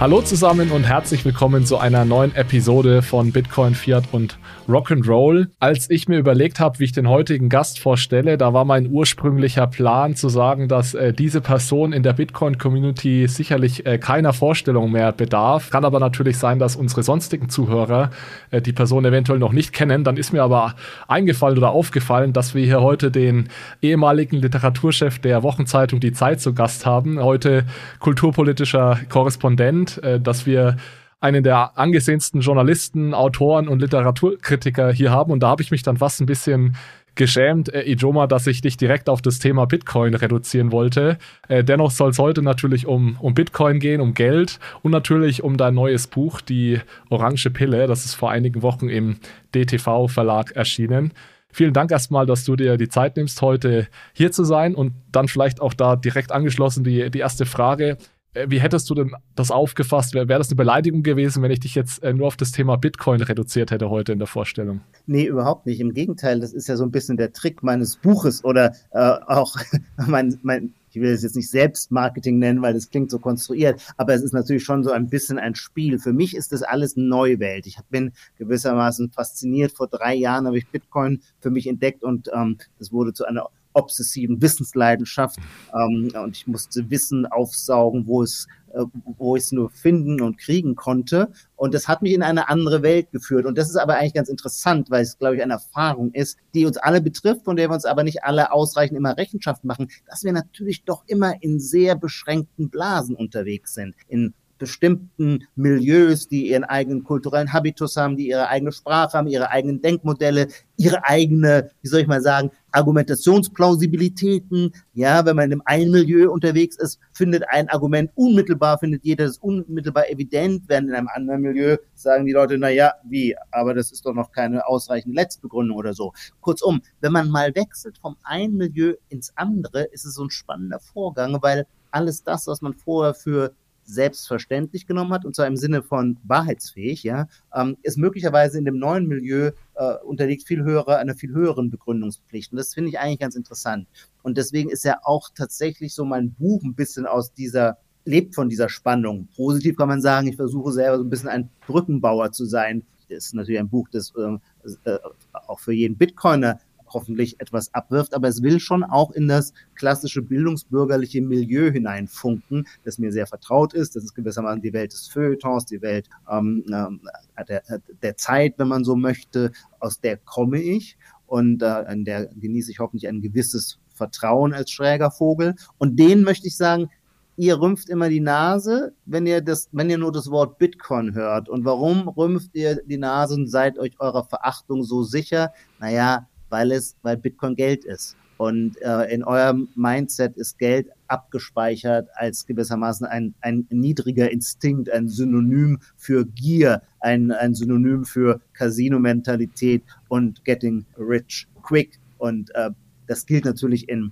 Hallo zusammen und herzlich willkommen zu einer neuen Episode von Bitcoin, Fiat und Rock'n'Roll. Als ich mir überlegt habe, wie ich den heutigen Gast vorstelle, da war mein ursprünglicher Plan zu sagen, dass äh, diese Person in der Bitcoin-Community sicherlich äh, keiner Vorstellung mehr bedarf. Kann aber natürlich sein, dass unsere sonstigen Zuhörer äh, die Person eventuell noch nicht kennen. Dann ist mir aber eingefallen oder aufgefallen, dass wir hier heute den ehemaligen Literaturchef der Wochenzeitung Die Zeit zu Gast haben, heute kulturpolitischer Korrespondent äh, dass wir einen der angesehensten Journalisten, Autoren und Literaturkritiker hier haben. Und da habe ich mich dann fast ein bisschen geschämt, äh, Ijoma, dass ich dich direkt auf das Thema Bitcoin reduzieren wollte. Äh, dennoch soll es heute natürlich um, um Bitcoin gehen, um Geld und natürlich um dein neues Buch, die Orange Pille. Das ist vor einigen Wochen im DTV-Verlag erschienen. Vielen Dank erstmal, dass du dir die Zeit nimmst, heute hier zu sein und dann vielleicht auch da direkt angeschlossen die, die erste Frage. Äh, wie hättest du denn das aufgefasst? Wäre wär das eine Beleidigung gewesen, wenn ich dich jetzt äh, nur auf das Thema Bitcoin reduziert hätte heute in der Vorstellung? Nee, überhaupt nicht. Im Gegenteil, das ist ja so ein bisschen der Trick meines Buches oder äh, auch mein, mein, ich will es jetzt nicht Selbstmarketing nennen, weil das klingt so konstruiert, aber es ist natürlich schon so ein bisschen ein Spiel. Für mich ist das alles Neuwelt. Ich bin gewissermaßen fasziniert. Vor drei Jahren habe ich Bitcoin für mich entdeckt und ähm, das wurde zu einer obsessiven Wissensleidenschaft ähm, und ich musste Wissen aufsaugen, wo es äh, wo ich es nur finden und kriegen konnte. Und das hat mich in eine andere Welt geführt. Und das ist aber eigentlich ganz interessant, weil es, glaube ich, eine Erfahrung ist, die uns alle betrifft, von der wir uns aber nicht alle ausreichend immer Rechenschaft machen, dass wir natürlich doch immer in sehr beschränkten Blasen unterwegs sind. In bestimmten Milieus, die ihren eigenen kulturellen Habitus haben, die ihre eigene Sprache haben, ihre eigenen Denkmodelle, ihre eigene, wie soll ich mal sagen, Argumentationsplausibilitäten. Ja, wenn man in einem einen Milieu unterwegs ist, findet ein Argument unmittelbar, findet jeder das unmittelbar evident, während in einem anderen Milieu sagen die Leute, na ja, wie, aber das ist doch noch keine ausreichende Letztbegründung oder so. Kurzum, wenn man mal wechselt vom einen Milieu ins andere, ist es so ein spannender Vorgang, weil alles das, was man vorher für selbstverständlich genommen hat, und zwar im Sinne von wahrheitsfähig, ja, ähm, ist möglicherweise in dem neuen Milieu äh, unterliegt viel höhere, einer viel höheren Begründungspflicht. Und das finde ich eigentlich ganz interessant. Und deswegen ist ja auch tatsächlich so mein Buch ein bisschen aus dieser lebt von dieser Spannung. Positiv kann man sagen, ich versuche selber so ein bisschen ein Brückenbauer zu sein. Das ist natürlich ein Buch, das äh, äh auch für jeden Bitcoiner hoffentlich etwas abwirft, aber es will schon auch in das klassische bildungsbürgerliche Milieu hineinfunken, das mir sehr vertraut ist. Das ist gewissermaßen die Welt des Feuilletons, die Welt ähm, äh, der, der Zeit, wenn man so möchte, aus der komme ich und äh, in der genieße ich hoffentlich ein gewisses Vertrauen als schräger Vogel. Und den möchte ich sagen, ihr rümpft immer die Nase, wenn ihr das, wenn ihr nur das Wort Bitcoin hört. Und warum rümpft ihr die Nase und seid euch eurer Verachtung so sicher? Naja, weil es, weil Bitcoin Geld ist. Und äh, in eurem Mindset ist Geld abgespeichert als gewissermaßen ein, ein niedriger Instinkt, ein Synonym für Gier, ein, ein Synonym für Casino-Mentalität und Getting Rich Quick. Und äh, das gilt natürlich in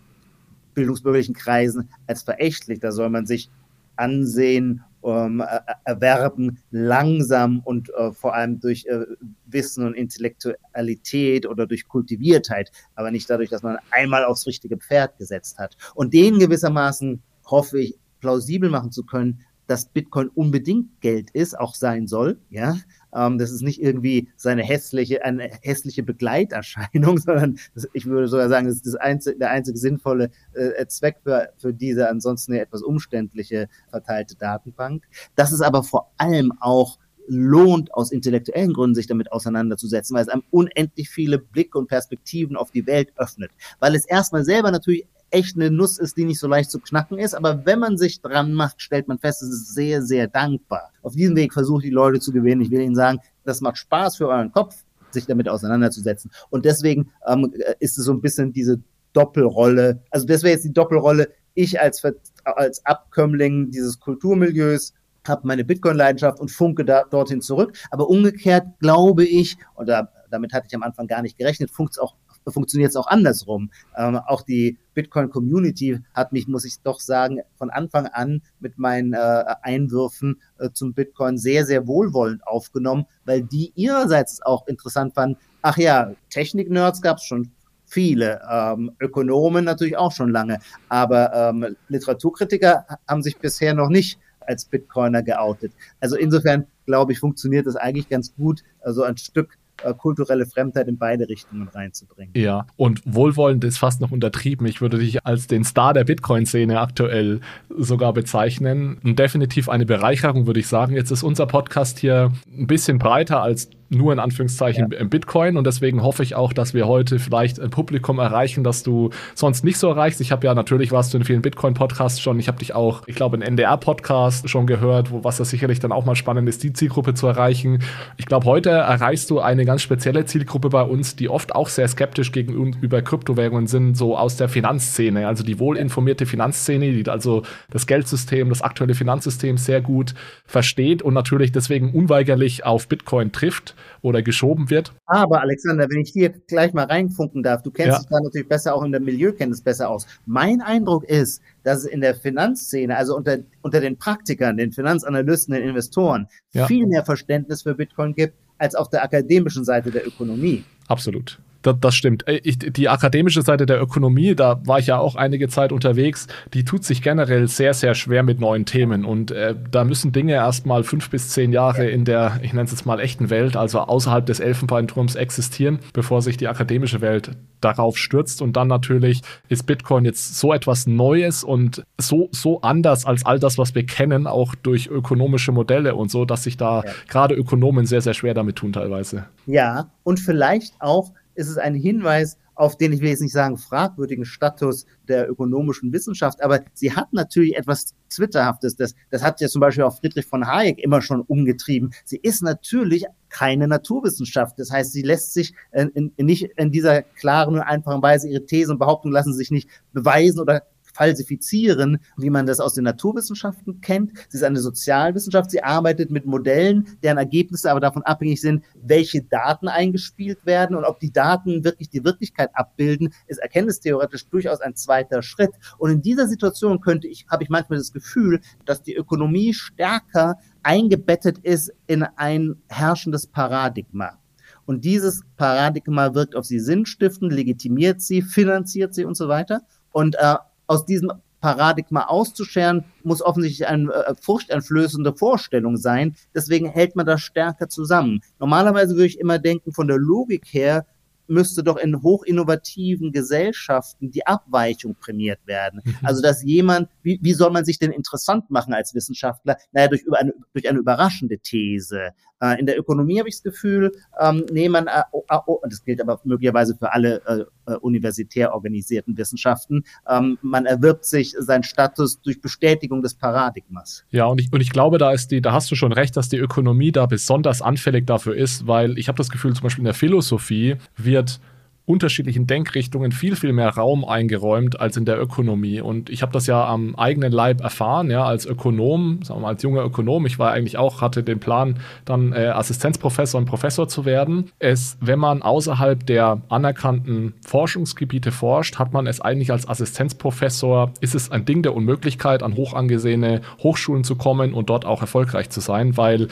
bildungsbürgerlichen Kreisen als verächtlich. Da soll man sich ansehen ähm, erwerben, langsam und äh, vor allem durch äh, Wissen und Intellektualität oder durch Kultiviertheit, aber nicht dadurch, dass man einmal aufs richtige Pferd gesetzt hat. Und den gewissermaßen hoffe ich plausibel machen zu können, dass Bitcoin unbedingt Geld ist, auch sein soll, ja. Ähm, das ist nicht irgendwie seine hässliche, eine hässliche Begleiterscheinung, sondern das, ich würde sogar sagen, das ist das einzige, der einzige sinnvolle äh, Zweck für, für diese ansonsten ja etwas umständliche verteilte Datenbank. Das ist aber vor allem auch lohnt, aus intellektuellen Gründen sich damit auseinanderzusetzen, weil es einem unendlich viele Blicke und Perspektiven auf die Welt öffnet. Weil es erstmal selber natürlich echt eine Nuss ist, die nicht so leicht zu knacken ist. Aber wenn man sich dran macht, stellt man fest, es ist sehr, sehr dankbar. Auf diesem Weg versuche ich die Leute zu gewinnen. Ich will ihnen sagen, das macht Spaß für euren Kopf, sich damit auseinanderzusetzen. Und deswegen ähm, ist es so ein bisschen diese Doppelrolle. Also das wäre jetzt die Doppelrolle. Ich als, als Abkömmling dieses Kulturmilieus habe meine Bitcoin-Leidenschaft und funke da, dorthin zurück. Aber umgekehrt glaube ich, und da, damit hatte ich am Anfang gar nicht gerechnet, funkt es auch funktioniert es auch andersrum. Ähm, auch die Bitcoin-Community hat mich, muss ich doch sagen, von Anfang an mit meinen äh, Einwürfen äh, zum Bitcoin sehr, sehr wohlwollend aufgenommen, weil die ihrerseits auch interessant fanden. Ach ja, Technik-Nerds gab es schon viele, ähm, Ökonomen natürlich auch schon lange, aber ähm, Literaturkritiker haben sich bisher noch nicht als Bitcoiner geoutet. Also insofern glaube ich, funktioniert das eigentlich ganz gut, also ein Stück äh, kulturelle Fremdheit in beide Richtungen reinzubringen. Ja, und wohlwollend ist fast noch untertrieben. Ich würde dich als den Star der Bitcoin-Szene aktuell sogar bezeichnen. Und definitiv eine Bereicherung, würde ich sagen. Jetzt ist unser Podcast hier ein bisschen breiter als nur in Anführungszeichen ja. Bitcoin und deswegen hoffe ich auch, dass wir heute vielleicht ein Publikum erreichen, das du sonst nicht so erreichst. Ich habe ja natürlich warst du in vielen Bitcoin-Podcasts schon. Ich habe dich auch, ich glaube, in NDR-Podcast schon gehört, wo was das sicherlich dann auch mal spannend ist, die Zielgruppe zu erreichen. Ich glaube, heute erreichst du eine ganz spezielle Zielgruppe bei uns, die oft auch sehr skeptisch gegenüber Kryptowährungen sind, so aus der Finanzszene, also die wohlinformierte Finanzszene, die also das Geldsystem, das aktuelle Finanzsystem sehr gut versteht und natürlich deswegen unweigerlich auf Bitcoin trifft oder geschoben wird. Aber Alexander, wenn ich hier gleich mal reinfunken darf, du kennst ja. dich da natürlich besser auch in der Milieukenntnis besser aus. Mein Eindruck ist, dass es in der Finanzszene, also unter, unter den Praktikern, den Finanzanalysten, den Investoren, ja. viel mehr Verständnis für Bitcoin gibt als auf der akademischen Seite der Ökonomie. Absolut. Das, das stimmt. Äh, ich, die akademische Seite der Ökonomie, da war ich ja auch einige Zeit unterwegs, die tut sich generell sehr, sehr schwer mit neuen Themen. Und äh, da müssen Dinge erstmal fünf bis zehn Jahre in der, ich nenne es jetzt mal, echten Welt, also außerhalb des Elfenbeinturms existieren, bevor sich die akademische Welt darauf stürzt. Und dann natürlich ist Bitcoin jetzt so etwas Neues und so, so anders als all das, was wir kennen, auch durch ökonomische Modelle und so, dass sich da ja. gerade Ökonomen sehr, sehr schwer damit tun teilweise. Ja, und vielleicht auch ist es ein Hinweis auf den, ich will jetzt nicht sagen, fragwürdigen Status der ökonomischen Wissenschaft, aber sie hat natürlich etwas Zwitterhaftes. Das, das hat ja zum Beispiel auch Friedrich von Hayek immer schon umgetrieben. Sie ist natürlich keine Naturwissenschaft. Das heißt, sie lässt sich in, in, nicht in dieser klaren und einfachen Weise ihre Thesen und Behauptungen lassen sich nicht beweisen oder falsifizieren, wie man das aus den Naturwissenschaften kennt. Sie ist eine Sozialwissenschaft. Sie arbeitet mit Modellen, deren Ergebnisse aber davon abhängig sind, welche Daten eingespielt werden und ob die Daten wirklich die Wirklichkeit abbilden, ist erkenntnistheoretisch durchaus ein zweiter Schritt. Und in dieser Situation könnte ich, habe ich manchmal das Gefühl, dass die Ökonomie stärker eingebettet ist in ein herrschendes Paradigma. Und dieses Paradigma wirkt auf sie sinnstiftend, legitimiert sie, finanziert sie und so weiter. Und äh, aus diesem Paradigma auszuscheren, muss offensichtlich eine äh, furchteinflößende Vorstellung sein. Deswegen hält man das stärker zusammen. Normalerweise würde ich immer denken, von der Logik her müsste doch in hochinnovativen Gesellschaften die Abweichung prämiert werden. Mhm. Also dass jemand, wie, wie soll man sich denn interessant machen als Wissenschaftler? Naja, durch, eine, durch eine überraschende These. Äh, in der Ökonomie habe ich das Gefühl, ähm, nee, man, äh, oh, oh, und das gilt aber möglicherweise für alle äh, äh, universitär organisierten Wissenschaften, ähm, man erwirbt sich seinen Status durch Bestätigung des Paradigmas. Ja, und ich, und ich glaube, da ist die, da hast du schon recht, dass die Ökonomie da besonders anfällig dafür ist, weil ich habe das Gefühl, zum Beispiel in der Philosophie wird unterschiedlichen Denkrichtungen viel, viel mehr Raum eingeräumt als in der Ökonomie. Und ich habe das ja am eigenen Leib erfahren, ja, als Ökonom, sagen wir mal, als junger Ökonom. Ich war eigentlich auch, hatte den Plan, dann äh, Assistenzprofessor und Professor zu werden. Es, wenn man außerhalb der anerkannten Forschungsgebiete forscht, hat man es eigentlich als Assistenzprofessor, ist es ein Ding der Unmöglichkeit, an hoch angesehene Hochschulen zu kommen und dort auch erfolgreich zu sein, weil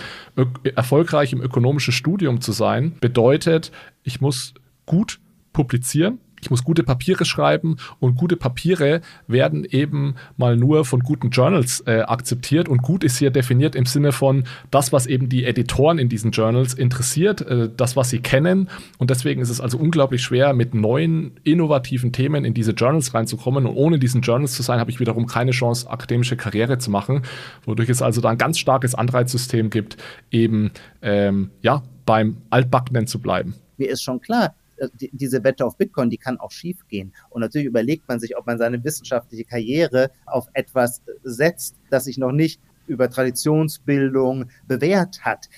erfolgreich im ökonomischen Studium zu sein, bedeutet, ich muss gut publizieren. Ich muss gute Papiere schreiben und gute Papiere werden eben mal nur von guten Journals äh, akzeptiert und gut ist hier definiert im Sinne von das, was eben die Editoren in diesen Journals interessiert, äh, das, was sie kennen und deswegen ist es also unglaublich schwer, mit neuen, innovativen Themen in diese Journals reinzukommen und ohne diesen Journals zu sein, habe ich wiederum keine Chance, akademische Karriere zu machen, wodurch es also da ein ganz starkes Anreizsystem gibt, eben ähm, ja, beim Altbackenen zu bleiben. Mir ist schon klar, die, diese Wette auf Bitcoin, die kann auch schief gehen. Und natürlich überlegt man sich, ob man seine wissenschaftliche Karriere auf etwas setzt, das sich noch nicht über Traditionsbildung bewährt hat.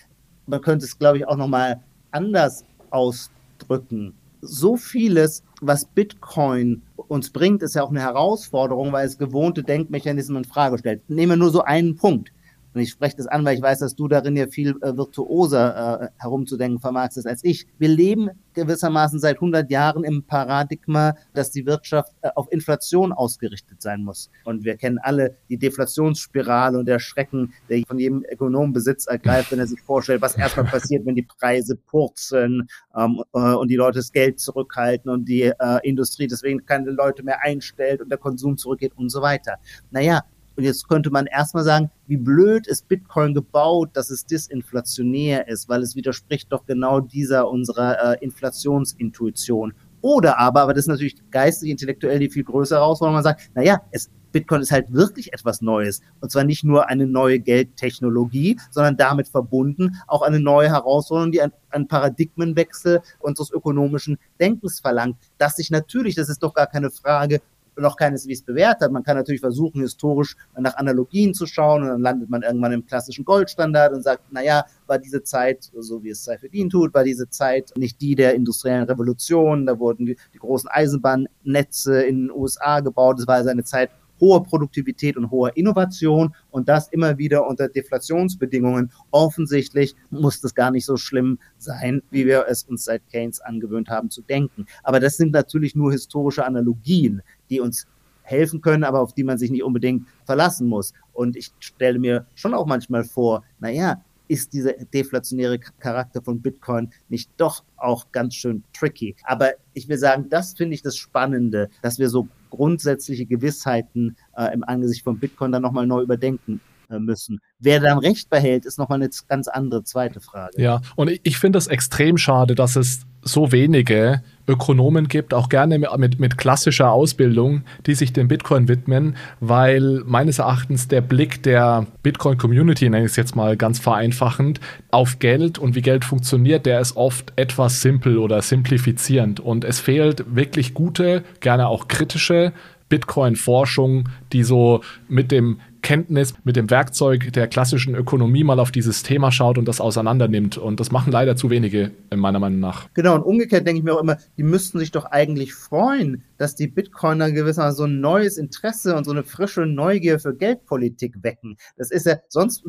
Man könnte es, glaube ich, auch nochmal anders ausdrücken. So vieles, was Bitcoin uns bringt, ist ja auch eine Herausforderung, weil es gewohnte Denkmechanismen in Frage stellt. Nehmen wir nur so einen Punkt. Und ich spreche das an, weil ich weiß, dass du darin ja viel äh, virtuoser äh, herumzudenken vermagst als ich. Wir leben gewissermaßen seit 100 Jahren im Paradigma, dass die Wirtschaft äh, auf Inflation ausgerichtet sein muss. Und wir kennen alle die Deflationsspirale und der Schrecken, der von jedem Ökonomen Besitz ergreift, wenn er sich vorstellt, was erstmal passiert, wenn die Preise purzeln ähm, äh, und die Leute das Geld zurückhalten und die äh, Industrie deswegen keine Leute mehr einstellt und der Konsum zurückgeht und so weiter. Naja, Und jetzt könnte man erstmal sagen, wie blöd ist Bitcoin gebaut, dass es disinflationär ist, weil es widerspricht doch genau dieser unserer äh, Inflationsintuition. Oder aber, aber das ist natürlich geistig, intellektuell die viel größere Herausforderung, man sagt, naja, es, Bitcoin ist halt wirklich etwas Neues. Und zwar nicht nur eine neue Geldtechnologie, sondern damit verbunden auch eine neue Herausforderung, die einen Paradigmenwechsel unseres ökonomischen Denkens verlangt. Das sich natürlich, das ist doch gar keine Frage, noch keineswegs bewährt hat. Man kann natürlich versuchen, historisch nach Analogien zu schauen und dann landet man irgendwann im klassischen Goldstandard und sagt, naja, war diese Zeit, so wie es Seyfedin tut, war diese Zeit nicht die der industriellen Revolution, da wurden die, die großen Eisenbahnnetze in den USA gebaut, es war also eine Zeit hoher Produktivität und hoher Innovation und das immer wieder unter Deflationsbedingungen. Offensichtlich muss das gar nicht so schlimm sein, wie wir es uns seit Keynes angewöhnt haben zu denken. Aber das sind natürlich nur historische Analogien, die uns helfen können, aber auf die man sich nicht unbedingt verlassen muss. Und ich stelle mir schon auch manchmal vor, naja, ist dieser deflationäre Charakter von Bitcoin nicht doch auch ganz schön tricky. Aber ich will sagen, das finde ich das Spannende, dass wir so grundsätzliche Gewissheiten äh, im Angesicht von Bitcoin dann nochmal neu überdenken äh, müssen. Wer dann Recht behält, ist nochmal eine ganz andere zweite Frage. Ja, und ich, ich finde es extrem schade, dass es so wenige Ökonomen gibt, auch gerne mit, mit klassischer Ausbildung, die sich dem Bitcoin widmen, weil meines Erachtens der Blick der Bitcoin-Community, nenne ich es jetzt mal ganz vereinfachend, auf Geld und wie Geld funktioniert, der ist oft etwas simpel oder simplifizierend. Und es fehlt wirklich gute, gerne auch kritische Bitcoin-Forschung, die so mit dem Kenntnis, mit dem Werkzeug der klassischen Ökonomie mal auf dieses Thema schaut und das auseinandernimmt. Und das machen leider zu wenige, meiner Meinung nach. Genau, und umgekehrt denke ich mir auch immer, die müssten sich doch eigentlich freuen, dass die Bitcoiner gewissermaßen so ein neues Interesse und so eine frische Neugier für Geldpolitik wecken. Das ist ja, sonst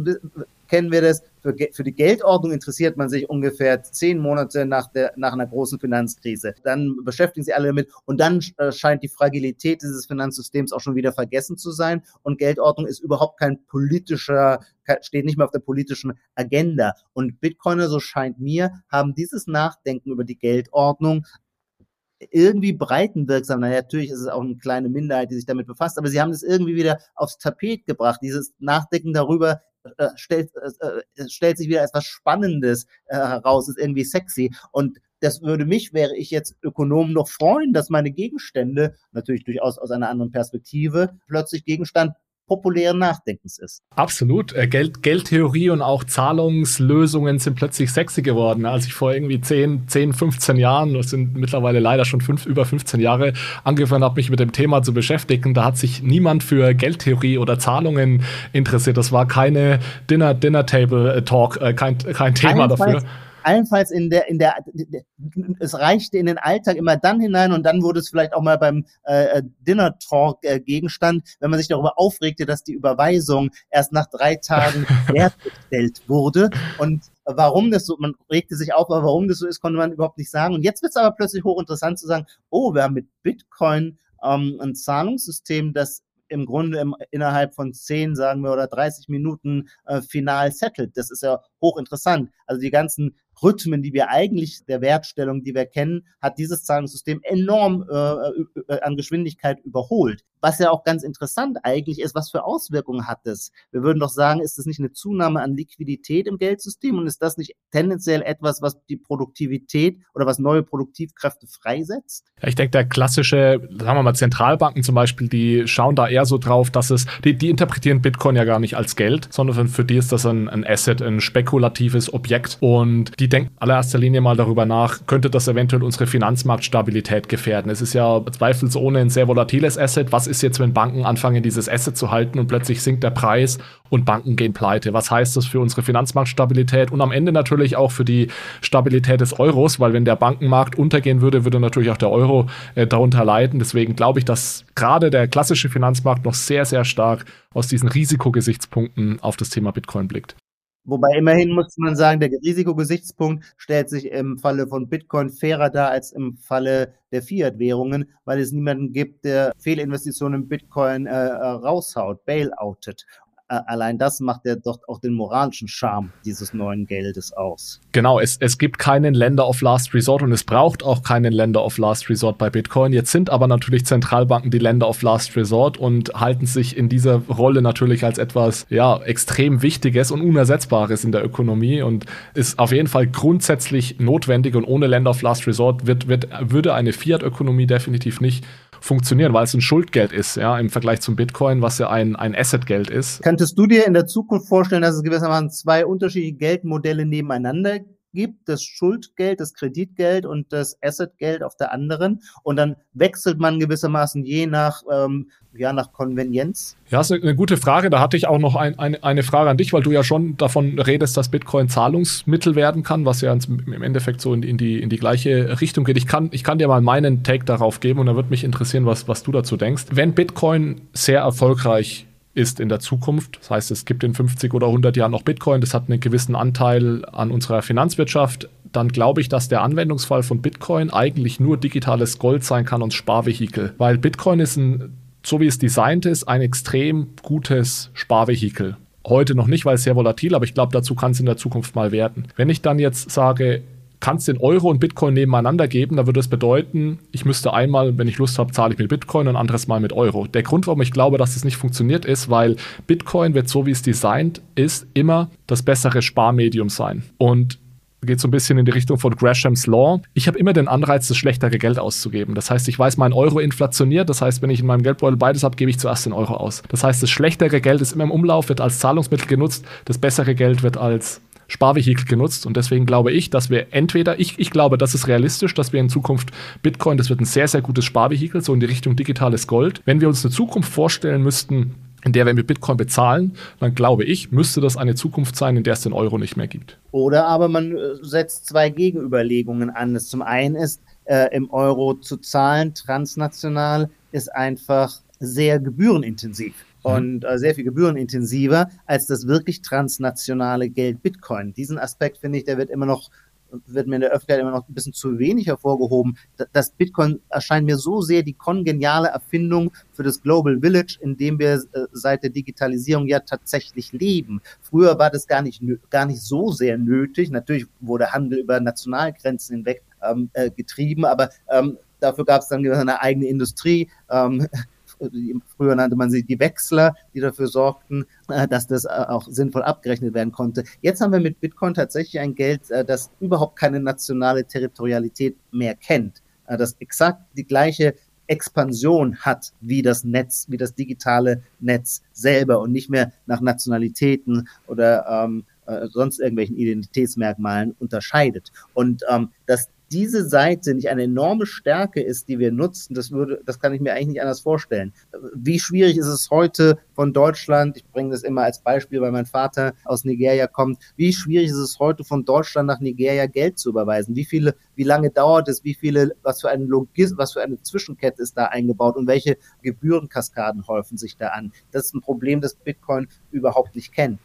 kennen wir das, für, für die Geldordnung interessiert man sich ungefähr zehn Monate nach, der, nach einer großen Finanzkrise. Dann beschäftigen sie alle damit und dann äh, scheint die Fragilität dieses Finanzsystems auch schon wieder vergessen zu sein und Geldordnung ist überhaupt kein politischer, steht nicht mehr auf der politischen Agenda. Und Bitcoiner, so scheint mir, haben dieses Nachdenken über die Geldordnung irgendwie breitenwirksam. Na, natürlich ist es auch eine kleine Minderheit, die sich damit befasst, aber sie haben es irgendwie wieder aufs Tapet gebracht. Dieses Nachdenken darüber äh, stellt, äh, äh, stellt sich wieder etwas Spannendes äh, heraus, ist irgendwie sexy. Und das würde mich, wäre ich jetzt Ökonom, noch freuen, dass meine Gegenstände, natürlich durchaus aus einer anderen Perspektive, plötzlich Gegenstand populären Nachdenkens ist. Absolut. Äh, Geld, Geldtheorie und auch Zahlungslösungen sind plötzlich sexy geworden. Als ich vor irgendwie 10, 10 15 Jahren, das sind mittlerweile leider schon fünf, über 15 Jahre, angefangen habe, mich mit dem Thema zu beschäftigen, da hat sich niemand für Geldtheorie oder Zahlungen interessiert. Das war keine Dinner, Dinner Table Talk, äh, kein, kein Thema dafür allenfalls in der, in der, es reichte in den Alltag immer dann hinein und dann wurde es vielleicht auch mal beim äh, Dinner Talk äh, Gegenstand, wenn man sich darüber aufregte, dass die Überweisung erst nach drei Tagen hergestellt wurde und warum das so, man regte sich auf, aber warum das so ist, konnte man überhaupt nicht sagen. Und jetzt wird es aber plötzlich hochinteressant zu sagen, oh, wir haben mit Bitcoin ähm, ein Zahlungssystem, das im Grunde im, innerhalb von 10, sagen wir, oder 30 Minuten äh, final settled. Das ist ja hochinteressant. Also die ganzen Rhythmen, die wir eigentlich der Wertstellung, die wir kennen, hat dieses Zahlungssystem enorm äh, äh, an Geschwindigkeit überholt. Was ja auch ganz interessant eigentlich ist, was für Auswirkungen hat das? Wir würden doch sagen, ist das nicht eine Zunahme an Liquidität im Geldsystem und ist das nicht tendenziell etwas, was die Produktivität oder was neue Produktivkräfte freisetzt? Ich denke, der klassische, sagen wir mal, Zentralbanken zum Beispiel, die schauen da eher so drauf, dass es, die, die interpretieren Bitcoin ja gar nicht als Geld, sondern für die ist das ein, ein Asset, ein spekulatives Objekt und die denken allererster Linie mal darüber nach, könnte das eventuell unsere Finanzmarktstabilität gefährden. Es ist ja zweifelsohne ein sehr volatiles Asset. Was ist jetzt, wenn Banken anfangen, dieses Asset zu halten und plötzlich sinkt der Preis und Banken gehen pleite? Was heißt das für unsere Finanzmarktstabilität und am Ende natürlich auch für die Stabilität des Euros, weil wenn der Bankenmarkt untergehen würde, würde natürlich auch der Euro äh, darunter leiden. Deswegen glaube ich, dass gerade der klassische Finanzmarkt noch sehr, sehr stark aus diesen Risikogesichtspunkten auf das Thema Bitcoin blickt. Wobei immerhin muss man sagen, der Risikogesichtspunkt stellt sich im Falle von Bitcoin fairer dar als im Falle der Fiat-Währungen, weil es niemanden gibt, der Fehlinvestitionen in Bitcoin äh, raushaut, bailoutet. Allein das macht ja doch auch den moralischen Charme dieses neuen Geldes aus. Genau, es, es gibt keinen Länder of Last Resort und es braucht auch keinen Länder of Last Resort bei Bitcoin. Jetzt sind aber natürlich Zentralbanken die Länder of Last Resort und halten sich in dieser Rolle natürlich als etwas ja, extrem Wichtiges und Unersetzbares in der Ökonomie und ist auf jeden Fall grundsätzlich notwendig und ohne Länder of Last Resort wird, wird, würde eine Fiat-Ökonomie definitiv nicht funktionieren, weil es ein Schuldgeld ist, ja, im Vergleich zum Bitcoin, was ja ein, ein Assetgeld ist. Könntest du dir in der Zukunft vorstellen, dass es gewissermaßen zwei unterschiedliche Geldmodelle nebeneinander gibt, das Schuldgeld, das Kreditgeld und das Assetgeld auf der anderen. Und dann wechselt man gewissermaßen je nach, ähm, ja, nach Konvenienz. Ja, ist eine gute Frage. Da hatte ich auch noch ein, eine, eine Frage an dich, weil du ja schon davon redest, dass Bitcoin Zahlungsmittel werden kann, was ja im Endeffekt so in, in, die, in die gleiche Richtung geht. Ich kann, ich kann dir mal meinen Take darauf geben und da würde mich interessieren, was, was du dazu denkst. Wenn Bitcoin sehr erfolgreich ist in der Zukunft. Das heißt, es gibt in 50 oder 100 Jahren noch Bitcoin, das hat einen gewissen Anteil an unserer Finanzwirtschaft. Dann glaube ich, dass der Anwendungsfall von Bitcoin eigentlich nur digitales Gold sein kann und Sparvehikel. Weil Bitcoin ist ein, so wie es designt ist, ein extrem gutes Sparvehikel. Heute noch nicht, weil es sehr volatil, aber ich glaube, dazu kann es in der Zukunft mal werden. Wenn ich dann jetzt sage, kannst den Euro und Bitcoin nebeneinander geben, dann würde das bedeuten, ich müsste einmal, wenn ich Lust habe, zahle ich mit Bitcoin und anderes Mal mit Euro. Der Grund, warum ich glaube, dass das nicht funktioniert, ist, weil Bitcoin wird so wie es designt ist, immer das bessere Sparmedium sein. Und geht so ein bisschen in die Richtung von Gresham's Law. Ich habe immer den Anreiz, das schlechtere Geld auszugeben. Das heißt, ich weiß, mein Euro inflationiert. Das heißt, wenn ich in meinem Geldbeutel beides habe, gebe ich zuerst den Euro aus. Das heißt, das schlechtere Geld ist immer im Umlauf, wird als Zahlungsmittel genutzt. Das bessere Geld wird als Sparvehikel genutzt. Und deswegen glaube ich, dass wir entweder, ich, ich glaube, das ist realistisch, dass wir in Zukunft Bitcoin, das wird ein sehr, sehr gutes Sparvehikel, so in die Richtung digitales Gold. Wenn wir uns eine Zukunft vorstellen müssten, in der wir mit Bitcoin bezahlen, dann glaube ich, müsste das eine Zukunft sein, in der es den Euro nicht mehr gibt. Oder aber man äh, setzt zwei Gegenüberlegungen an. Das zum einen ist, äh, im Euro zu zahlen, transnational, ist einfach sehr gebührenintensiv. Mhm. und äh, sehr viel gebührenintensiver als das wirklich transnationale Geld Bitcoin. Diesen Aspekt finde ich, der wird immer noch wird mir in der Öffentlichkeit immer noch ein bisschen zu wenig hervorgehoben. Das Bitcoin erscheint mir so sehr die kongeniale Erfindung für das Global Village, in dem wir äh, seit der Digitalisierung ja tatsächlich leben. Früher war das gar nicht, gar nicht so sehr nötig. Natürlich wurde Handel über Nationalgrenzen hinweg ähm, äh, getrieben, aber ähm, dafür gab es dann eine eigene Industrie. Ähm, früher nannte man sie die Wechsler, die dafür sorgten, äh, dass das äh, auch sinnvoll abgerechnet werden konnte. Jetzt haben wir mit Bitcoin tatsächlich ein Geld, äh, das überhaupt keine nationale Territorialität mehr kennt, das exakt die gleiche Expansion hat wie das Netz, wie das digitale Netz selber und nicht mehr nach Nationalitäten oder ähm, sonst irgendwelchen Identitätsmerkmalen unterscheidet. Und ähm, dass diese Seite nicht eine enorme Stärke ist, die wir nutzen, das würde, das kann ich mir eigentlich nicht anders vorstellen. Wie schwierig ist es heute von Deutschland, ich bringe das immer als Beispiel, weil mein Vater aus Nigeria kommt, wie schwierig ist es heute von Deutschland nach Nigeria Geld zu überweisen? Wie viele, wie lange dauert es? Wie viele, was für ein Logis, was für eine Zwischenkette ist da eingebaut und welche Gebührenkaskaden häufen sich da an? Das ist ein Problem, das Bitcoin überhaupt nicht kennt.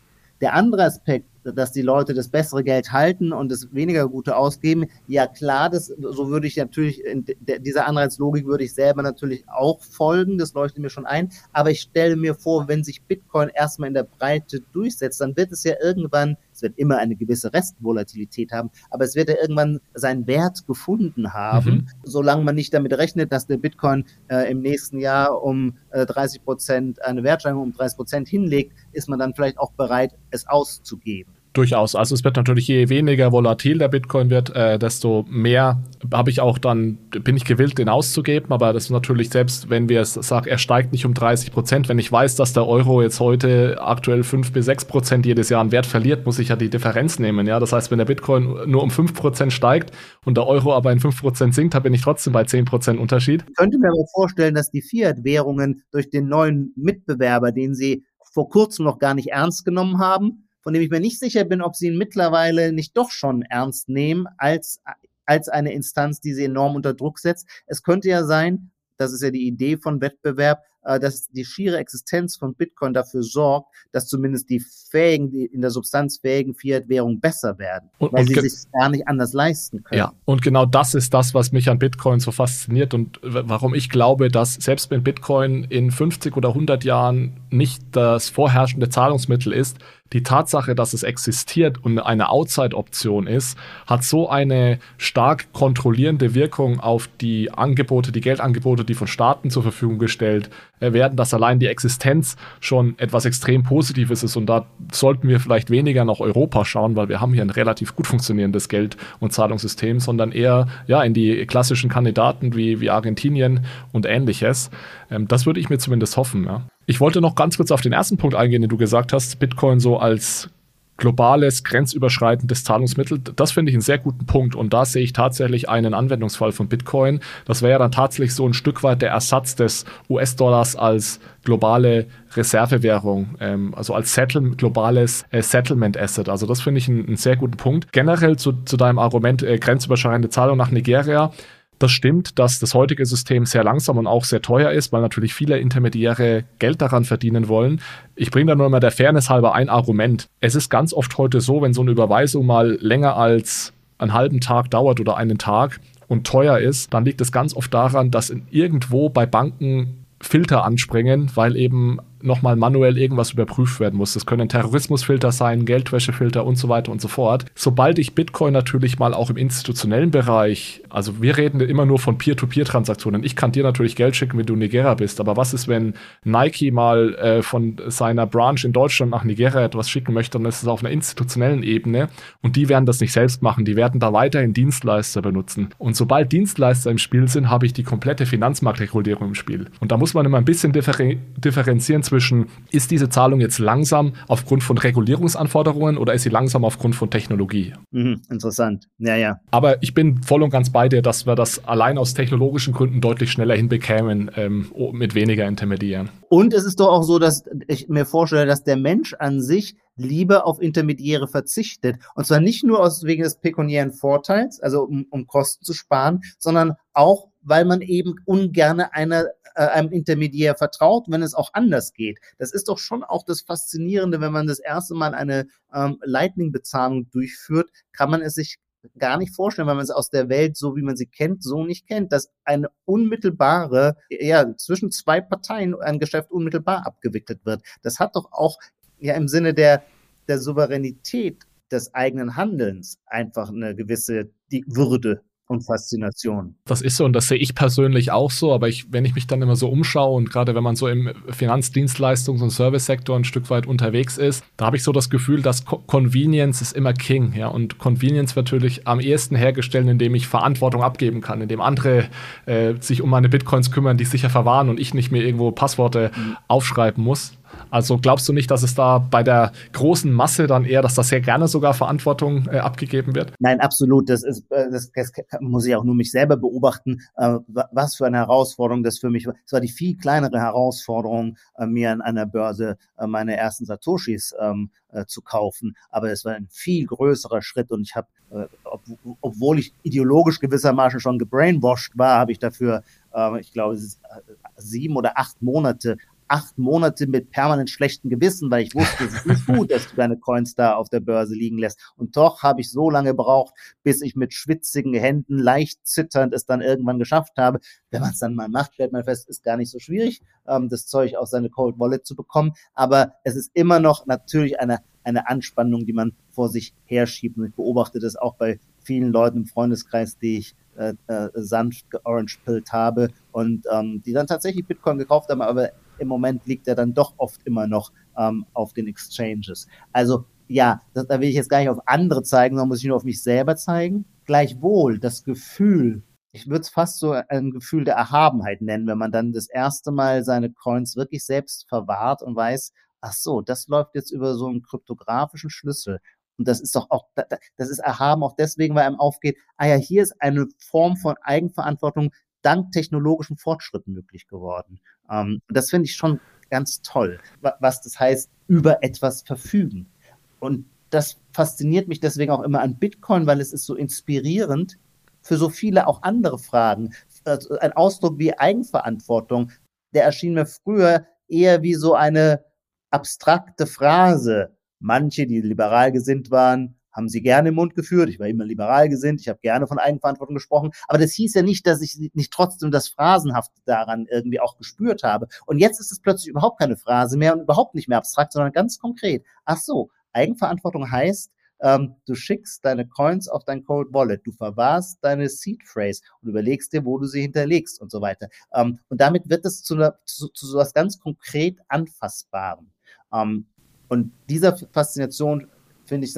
Der andere Aspekt, dass die Leute das bessere Geld halten und das weniger gute ausgeben, ja klar, das, so würde ich natürlich, in dieser Anreizlogik würde ich selber natürlich auch folgen, das leuchtet mir schon ein, aber ich stelle mir vor, wenn sich Bitcoin erstmal in der Breite durchsetzt, dann wird es ja irgendwann wird immer eine gewisse Restvolatilität haben, aber es wird ja irgendwann seinen Wert gefunden haben, mhm. solange man nicht damit rechnet, dass der Bitcoin äh, im nächsten Jahr um äh, 30 Prozent eine Wertsteigerung um 30 Prozent hinlegt, ist man dann vielleicht auch bereit, es auszugeben. Durchaus. Also es wird natürlich, je weniger volatil der Bitcoin wird, äh, desto mehr habe ich auch dann, bin ich gewillt, den auszugeben. Aber das ist natürlich selbst, wenn wir es sagen, er steigt nicht um 30 Prozent. Wenn ich weiß, dass der Euro jetzt heute aktuell 5 bis 6 Prozent jedes Jahr an Wert verliert, muss ich ja die Differenz nehmen. Ja, das heißt, wenn der Bitcoin nur um 5 Prozent steigt und der Euro aber in 5 Prozent sinkt, bin ich trotzdem bei 10 Prozent Unterschied. Ich könnte mir aber vorstellen, dass die Fiat-Währungen durch den neuen Mitbewerber, den sie vor kurzem noch gar nicht ernst genommen haben, von dem ich mir nicht sicher bin, ob sie ihn mittlerweile nicht doch schon ernst nehmen als, als eine Instanz, die sie enorm unter Druck setzt. Es könnte ja sein, das ist ja die Idee von Wettbewerb, äh, dass die schiere Existenz von Bitcoin dafür sorgt, dass zumindest die fähigen, die in der Substanz fähigen Fiat-Währungen besser werden, und, weil und sie sich gar nicht anders leisten können. Ja, und genau das ist das, was mich an Bitcoin so fasziniert und warum ich glaube, dass selbst wenn Bitcoin in 50 oder 100 Jahren nicht das vorherrschende Zahlungsmittel ist, die Tatsache, dass es existiert und eine Outside-Option ist, hat so eine stark kontrollierende Wirkung auf die Angebote, die Geldangebote, die von Staaten zur Verfügung gestellt äh, werden, dass allein die Existenz schon etwas extrem Positives ist. Und da sollten wir vielleicht weniger nach Europa schauen, weil wir haben hier ein relativ gut funktionierendes Geld- und Zahlungssystem, sondern eher ja, in die klassischen Kandidaten wie, wie Argentinien und ähnliches. Ähm, das würde ich mir zumindest hoffen. Ja. Ich wollte noch ganz kurz auf den ersten Punkt eingehen, den du gesagt hast, Bitcoin so als globales, grenzüberschreitendes Zahlungsmittel. Das finde ich einen sehr guten Punkt und da sehe ich tatsächlich einen Anwendungsfall von Bitcoin. Das wäre ja dann tatsächlich so ein Stück weit der Ersatz des US-Dollars als globale Reservewährung, ähm, also als Settle globales äh, Settlement Asset. Also das finde ich einen, einen, sehr guten Punkt. Generell zu, zu deinem Argument äh, grenzüberschreitende Zahlung nach Nigeria. Das stimmt, dass das heutige System sehr langsam und auch sehr teuer ist, weil natürlich viele Intermediäre Geld daran verdienen wollen. Ich bringe da nur mal der Fairness halber ein Argument. Es ist ganz oft heute so, wenn so eine Überweisung mal länger als einen halben Tag dauert oder einen Tag und teuer ist, dann liegt es ganz oft daran, dass irgendwo bei Banken Filter anspringen, weil eben nochmal manuell irgendwas überprüft werden muss. Das können Terrorismusfilter sein, Geldwäschefilter und so weiter und so fort. Sobald ich Bitcoin natürlich mal auch im institutionellen Bereich, also wir reden immer nur von Peer-to-Peer-Transaktionen. Ich kann dir natürlich Geld schicken, wenn du Nigeria bist, aber was ist, wenn Nike mal äh, von seiner Branch in Deutschland nach Nigeria etwas schicken möchte, ist es auf einer institutionellen Ebene und die werden das nicht selbst machen, die werden da weiterhin Dienstleister benutzen. Und sobald Dienstleister im Spiel sind, habe ich die komplette Finanzmarktregulierung im Spiel. Und da muss man immer ein bisschen differenzieren zwischen zwischen, ist diese Zahlung jetzt langsam aufgrund von Regulierungsanforderungen oder ist sie langsam aufgrund von Technologie? Mhm, interessant. Ja, ja. Aber ich bin voll und ganz bei dir, dass wir das allein aus technologischen Gründen deutlich schneller hinbekämen ähm, mit weniger Intermediären. Und es ist doch auch so, dass ich mir vorstelle, dass der Mensch an sich lieber auf Intermediäre verzichtet. Und zwar nicht nur aus wegen des pekuniären Vorteils, also um, um Kosten zu sparen, sondern auch, weil man eben ungerne einer einem Intermediär vertraut, wenn es auch anders geht. Das ist doch schon auch das Faszinierende, wenn man das erste Mal eine ähm, Lightning-Bezahlung durchführt, kann man es sich gar nicht vorstellen, weil man es aus der Welt, so wie man sie kennt, so nicht kennt, dass eine unmittelbare, ja, zwischen zwei Parteien ein Geschäft unmittelbar abgewickelt wird. Das hat doch auch ja im Sinne der, der Souveränität des eigenen Handelns einfach eine gewisse die Würde und Faszination. Das ist so und das sehe ich persönlich auch so, aber ich, wenn ich mich dann immer so umschaue und gerade wenn man so im Finanzdienstleistungs- und Service-Sektor ein Stück weit unterwegs ist, da habe ich so das Gefühl, dass Co Convenience ist immer King, ja, und Convenience wird natürlich am ehesten hergestellt, indem ich Verantwortung abgeben kann, indem andere äh, sich um meine Bitcoins kümmern, die sicher verwahren und ich nicht mehr irgendwo Passworte mhm. aufschreiben muss. Also glaubst du nicht, dass es da bei der großen Masse dann eher, dass da sehr gerne sogar Verantwortung äh, abgegeben wird? Nein, absolut. Das ist, äh, das, das muss ich auch nur mich selber beobachten, äh, was für eine Herausforderung das für mich war. Es war die viel kleinere Herausforderung, äh, mir an einer Börse äh, meine ersten Satoshis ähm, äh, zu kaufen. Aber es war ein viel größerer Schritt und ich habe, ob, obwohl ich ideologisch gewissermaßen schon gebrainwashed war, habe ich dafür, ich glaube, sieben oder acht Monate acht Monate mit permanent schlechtem Gewissen, weil ich wusste, es ist nicht gut, dass du deine Coins da auf der Börse liegen lässt. Und doch habe ich so lange gebraucht, bis ich mit schwitzigen Händen, leicht zitternd es dann irgendwann geschafft habe. Wenn man es dann mal macht, stellt man fest, ist gar nicht so schwierig, ähm, das Zeug aus seine Cold Wallet zu bekommen. Aber es ist immer noch natürlich eine, eine Anspannung, die man vor sich herschiebt. Und ich beobachte das auch bei vielen Leuten im Freundeskreis, die ich äh, äh, sanft georange-pillt habe und ähm, die dann tatsächlich Bitcoin gekauft haben, aber im Moment liegt er dann doch oft immer noch ähm, auf den Exchanges. Also ja, das, da will ich jetzt gar nicht auf andere zeigen, sondern muss ich nur auf mich selber zeigen. Gleichwohl das Gefühl, ich würde es fast so ein Gefühl der Erhabenheit nennen, wenn man dann das erste Mal seine Coins wirklich selbst verwahrt und weiß, ach so, das läuft jetzt über so einen kryptografischen Schlüssel. Und das ist doch auch, das ist erhaben auch deswegen, weil einem aufgeht, ah ja, hier ist eine Form von Eigenverantwortung, dank technologischen Fortschritten möglich geworden. Ähm, das finde ich schon ganz toll, was das heißt, über etwas verfügen. Und das fasziniert mich deswegen auch immer an Bitcoin, weil es ist so inspirierend für so viele auch andere Fragen. Also ein Ausdruck wie Eigenverantwortung der erschien mir früher eher wie so eine abstrakte Phrase. Manche, die liberal gesinnt waren, haben sie gerne im Mund geführt. Ich war immer liberal gesinnt, ich habe gerne von Eigenverantwortung gesprochen. Aber das hieß ja nicht, dass ich nicht trotzdem das Phrasenhafte daran irgendwie auch gespürt habe. Und jetzt ist es plötzlich überhaupt keine Phrase mehr und überhaupt nicht mehr abstrakt, sondern ganz konkret. Ach so, Eigenverantwortung heißt, ähm, du schickst deine Coins auf dein Cold Wallet, du verwahrst deine Seed Phrase und überlegst dir, wo du sie hinterlegst und so weiter. Ähm, und damit wird es zu, einer, zu, zu so was ganz konkret Anfassbarem. Ähm, und dieser Faszination finde ich,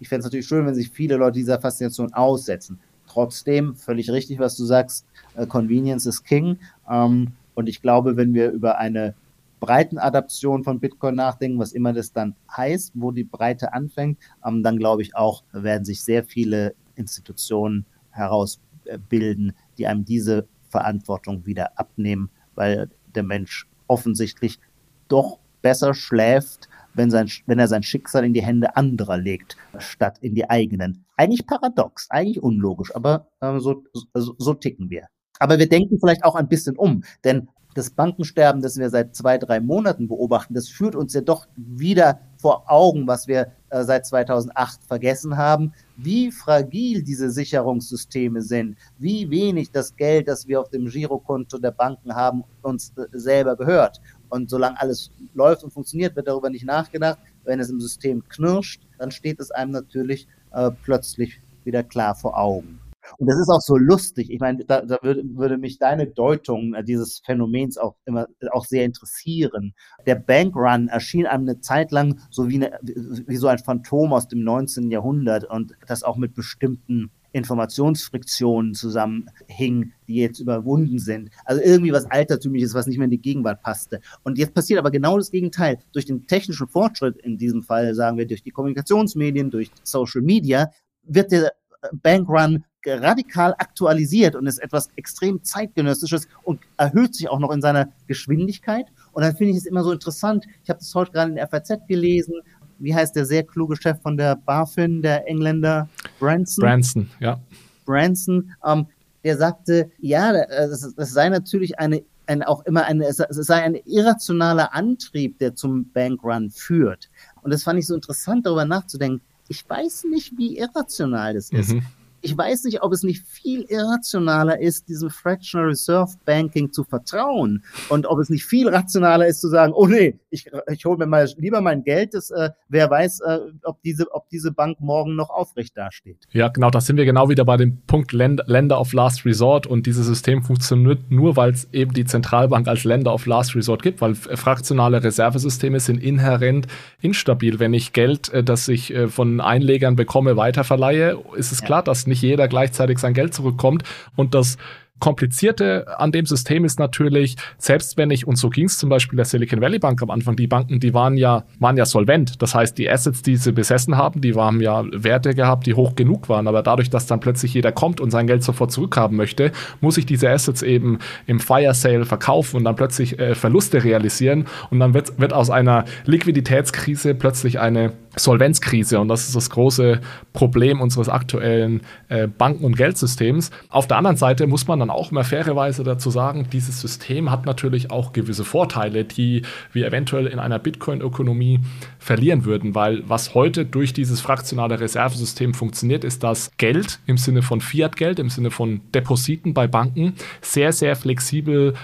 ich, fände es natürlich schön, wenn sich viele Leute dieser Faszination aussetzen. Trotzdem, völlig richtig, was du sagst, äh, Convenience is King. Ähm, und ich glaube, wenn wir über eine Breitenadaption von Bitcoin nachdenken, was immer das dann heißt, wo die Breite anfängt, ähm, dann glaube ich auch, werden sich sehr viele Institutionen herausbilden, die einem diese Verantwortung wieder abnehmen, weil der Mensch offensichtlich doch besser schläft, wenn, sein, wenn er sein Schicksal in die Hände anderer legt, statt in die eigenen. Eigentlich paradox, eigentlich unlogisch, aber äh, so, so, so ticken wir. Aber wir denken vielleicht auch ein bisschen um, denn das Bankensterben, das wir seit zwei, drei Monaten beobachten, das führt uns ja doch wieder vor Augen, was wir äh, seit 2008 vergessen haben, wie fragil diese Sicherungssysteme sind, wie wenig das Geld, das wir auf dem Girokonto der Banken haben, uns äh, selber gehört. Und solange alles läuft und funktioniert, wird darüber nicht nachgedacht. Wenn es im System knirscht, dann steht es einem natürlich äh, plötzlich wieder klar vor Augen. Und das ist auch so lustig. Ich meine, da, da würde, würde mich deine Deutung äh, dieses Phänomens auch immer auch sehr interessieren. Der Bankrun erschien einem eine Zeit lang so wie, eine, wie so ein Phantom aus dem 19. Jahrhundert und das auch mit bestimmten Informationsfriktionen zusammenhing, die jetzt überwunden sind. Also irgendwie was Altertümliches, was nicht mehr in die Gegenwart passte. Und jetzt passiert aber genau das Gegenteil. Durch den technischen Fortschritt, in diesem Fall sagen wir durch die Kommunikationsmedien, durch Social Media, wird der Bankrun radikal aktualisiert und ist etwas extrem zeitgenössisches und erhöht sich auch noch in seiner Geschwindigkeit. Und dann finde ich es immer so interessant. Ich habe das heute gerade in der FAZ gelesen. Wie heißt der sehr kluge Chef von der BaFin, der Engländer Branson? Branson, ja. Branson, ähm, der sagte, ja, das, das sei natürlich eine ein, auch immer eine, es sei ein irrationaler Antrieb, der zum Bankrun führt. Und das fand ich so interessant, darüber nachzudenken. Ich weiß nicht, wie irrational das ist. Ich weiß nicht, ob es nicht viel irrationaler ist, diesem Fractional Reserve Banking zu vertrauen und ob es nicht viel rationaler ist zu sagen, oh nee, ich, ich hole mir mal lieber mein Geld, das, äh, wer weiß, äh, ob, diese, ob diese Bank morgen noch aufrecht dasteht. Ja, genau, da sind wir genau wieder bei dem Punkt Länder of Last Resort und dieses System funktioniert nur, weil es eben die Zentralbank als Länder of Last Resort gibt, weil fraktionale Reservesysteme sind inhärent instabil. Wenn ich Geld, äh, das ich äh, von Einlegern bekomme, weiterverleihe, ist es ja. klar, dass nicht jeder gleichzeitig sein Geld zurückkommt und das Komplizierte an dem System ist natürlich, selbst wenn ich, und so ging es zum Beispiel der Silicon Valley Bank am Anfang, die Banken, die waren ja, waren ja solvent. Das heißt, die Assets, die sie besessen haben, die haben ja Werte gehabt, die hoch genug waren. Aber dadurch, dass dann plötzlich jeder kommt und sein Geld sofort zurückhaben möchte, muss ich diese Assets eben im Fire Sale verkaufen und dann plötzlich äh, Verluste realisieren. Und dann wird, wird aus einer Liquiditätskrise plötzlich eine Solvenzkrise und das ist das große Problem unseres aktuellen äh, Banken- und Geldsystems. Auf der anderen Seite muss man dann auch mal fairerweise dazu sagen, dieses System hat natürlich auch gewisse Vorteile, die wir eventuell in einer Bitcoin-Ökonomie verlieren würden, weil was heute durch dieses fraktionale Reservesystem funktioniert, ist, dass Geld im Sinne von Fiat-Geld, im Sinne von Depositen bei Banken sehr, sehr flexibel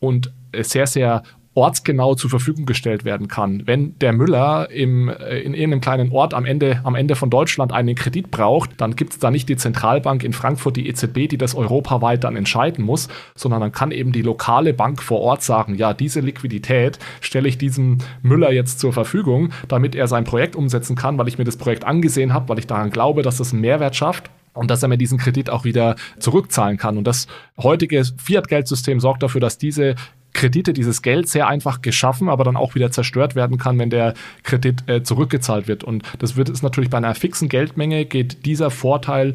und sehr, sehr ortsgenau zur Verfügung gestellt werden kann. Wenn der Müller im, äh, in irgendeinem kleinen Ort am Ende, am Ende von Deutschland einen Kredit braucht, dann gibt es da nicht die Zentralbank in Frankfurt, die EZB, die das europaweit dann entscheiden muss, sondern dann kann eben die lokale Bank vor Ort sagen, ja, diese Liquidität stelle ich diesem Müller jetzt zur Verfügung, damit er sein Projekt umsetzen kann, weil ich mir das Projekt angesehen habe, weil ich daran glaube, dass das einen Mehrwert schafft und dass er mir diesen Kredit auch wieder zurückzahlen kann. Und das heutige Fiat-Geldsystem sorgt dafür, dass diese Kredite, dieses Geld sehr einfach geschaffen, aber dann auch wieder zerstört werden kann, wenn der Kredit äh, zurückgezahlt wird. Und das wird es natürlich bei einer fixen Geldmenge geht dieser Vorteil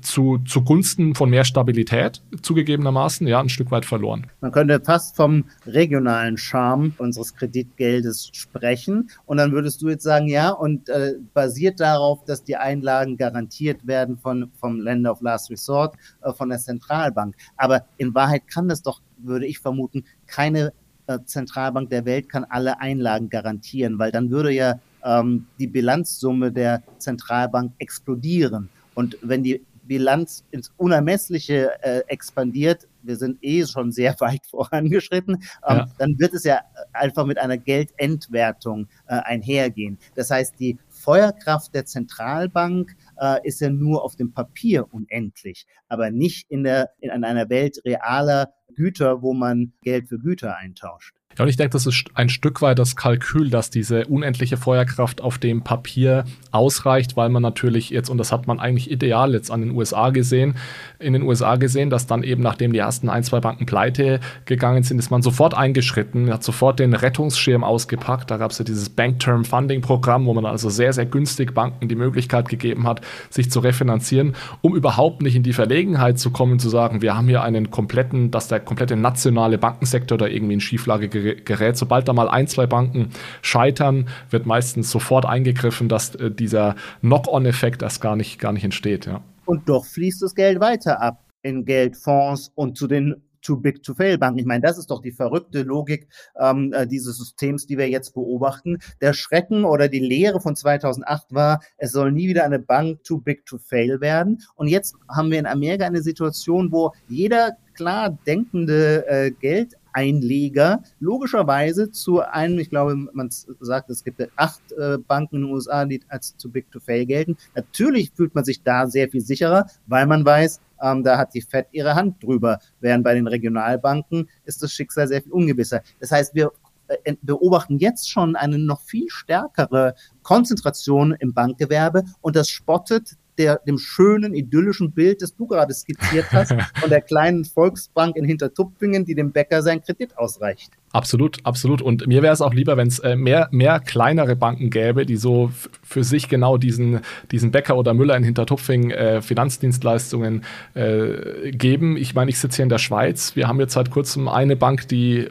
zu, zugunsten von mehr Stabilität zugegebenermaßen ja ein Stück weit verloren. Man könnte fast vom regionalen Charme unseres Kreditgeldes sprechen und dann würdest du jetzt sagen, ja, und äh, basiert darauf, dass die Einlagen garantiert werden von, vom Länder of Last Resort, äh, von der Zentralbank. Aber in Wahrheit kann das doch würde ich vermuten, keine äh, Zentralbank der Welt kann alle Einlagen garantieren, weil dann würde ja ähm, die Bilanzsumme der Zentralbank explodieren. Und wenn die Bilanz ins Unermessliche äh, expandiert, wir sind eh schon sehr weit vorangeschritten, ähm, ja. dann wird es ja einfach mit einer Geldentwertung äh, einhergehen. Das heißt, die Feuerkraft der Zentralbank äh, ist ja nur auf dem Papier unendlich, aber nicht in, der, in einer Welt realer Güter, wo man Geld für Güter eintauscht. Ja, und ich denke, das ist ein Stück weit das Kalkül, dass diese unendliche Feuerkraft auf dem Papier ausreicht, weil man natürlich jetzt, und das hat man eigentlich ideal jetzt an den USA gesehen, in den USA gesehen, dass dann eben, nachdem die ersten ein, zwei Banken pleite gegangen sind, ist man sofort eingeschritten, hat sofort den Rettungsschirm ausgepackt. Da gab es ja dieses Bank Term Funding Programm, wo man also sehr, sehr günstig Banken die Möglichkeit gegeben hat, sich zu refinanzieren, um überhaupt nicht in die Verlegenheit zu kommen, zu sagen, wir haben hier einen kompletten, dass der komplette nationale Bankensektor da irgendwie in Schieflage gerät. Sobald da mal ein, zwei Banken scheitern, wird meistens sofort eingegriffen, dass äh, dieser Knock-on-Effekt erst gar nicht, gar nicht entsteht. Ja. Und doch fließt das Geld weiter ab in Geldfonds und zu den too big to fail Banken. Ich meine, das ist doch die verrückte Logik ähm, äh, dieses Systems, die wir jetzt beobachten. Der Schrecken oder die Lehre von 2008 war, es soll nie wieder eine Bank too big to fail werden. Und jetzt haben wir in Amerika eine Situation, wo jeder klar denkende äh, Geld Einleger logischerweise zu einem, ich glaube, man sagt, es gibt acht äh, Banken in den USA, die als zu big to fail gelten. Natürlich fühlt man sich da sehr viel sicherer, weil man weiß, ähm, da hat die Fed ihre Hand drüber, während bei den Regionalbanken ist das Schicksal sehr viel ungewisser. Das heißt, wir äh, beobachten jetzt schon eine noch viel stärkere Konzentration im Bankgewerbe und das spottet der, dem schönen, idyllischen Bild, das du gerade skizziert hast, von der kleinen Volksbank in Hintertupfingen, die dem Bäcker sein Kredit ausreicht. Absolut, absolut. Und mir wäre es auch lieber, wenn es äh, mehr, mehr kleinere Banken gäbe, die so für sich genau diesen, diesen Bäcker oder Müller in Hintertupfing äh, Finanzdienstleistungen äh, geben. Ich meine, ich sitze hier in der Schweiz. Wir haben jetzt seit kurzem eine Bank, die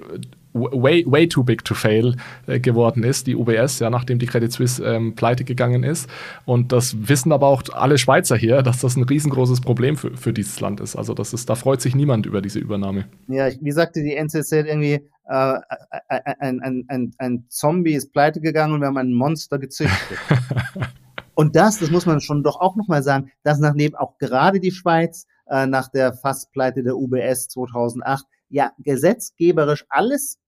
way, way too big to fail äh, geworden ist, die UBS, ja, nachdem die Credit Suisse ähm, pleite gegangen ist. Und das wissen aber auch alle Schweizer hier, dass das ein riesengroßes Problem für, für dieses Land ist. Also das ist, da freut sich niemand über diese Übernahme. Ja, wie sagte die NZZ irgendwie, äh, ein, ein, ein, ein Zombie ist pleite gegangen und wir haben ein Monster gezüchtet. und das, das muss man schon doch auch nochmal sagen, dass nachdem auch gerade die Schweiz äh, nach der Fasspleite der UBS 2008 ja gesetzgeberisch alles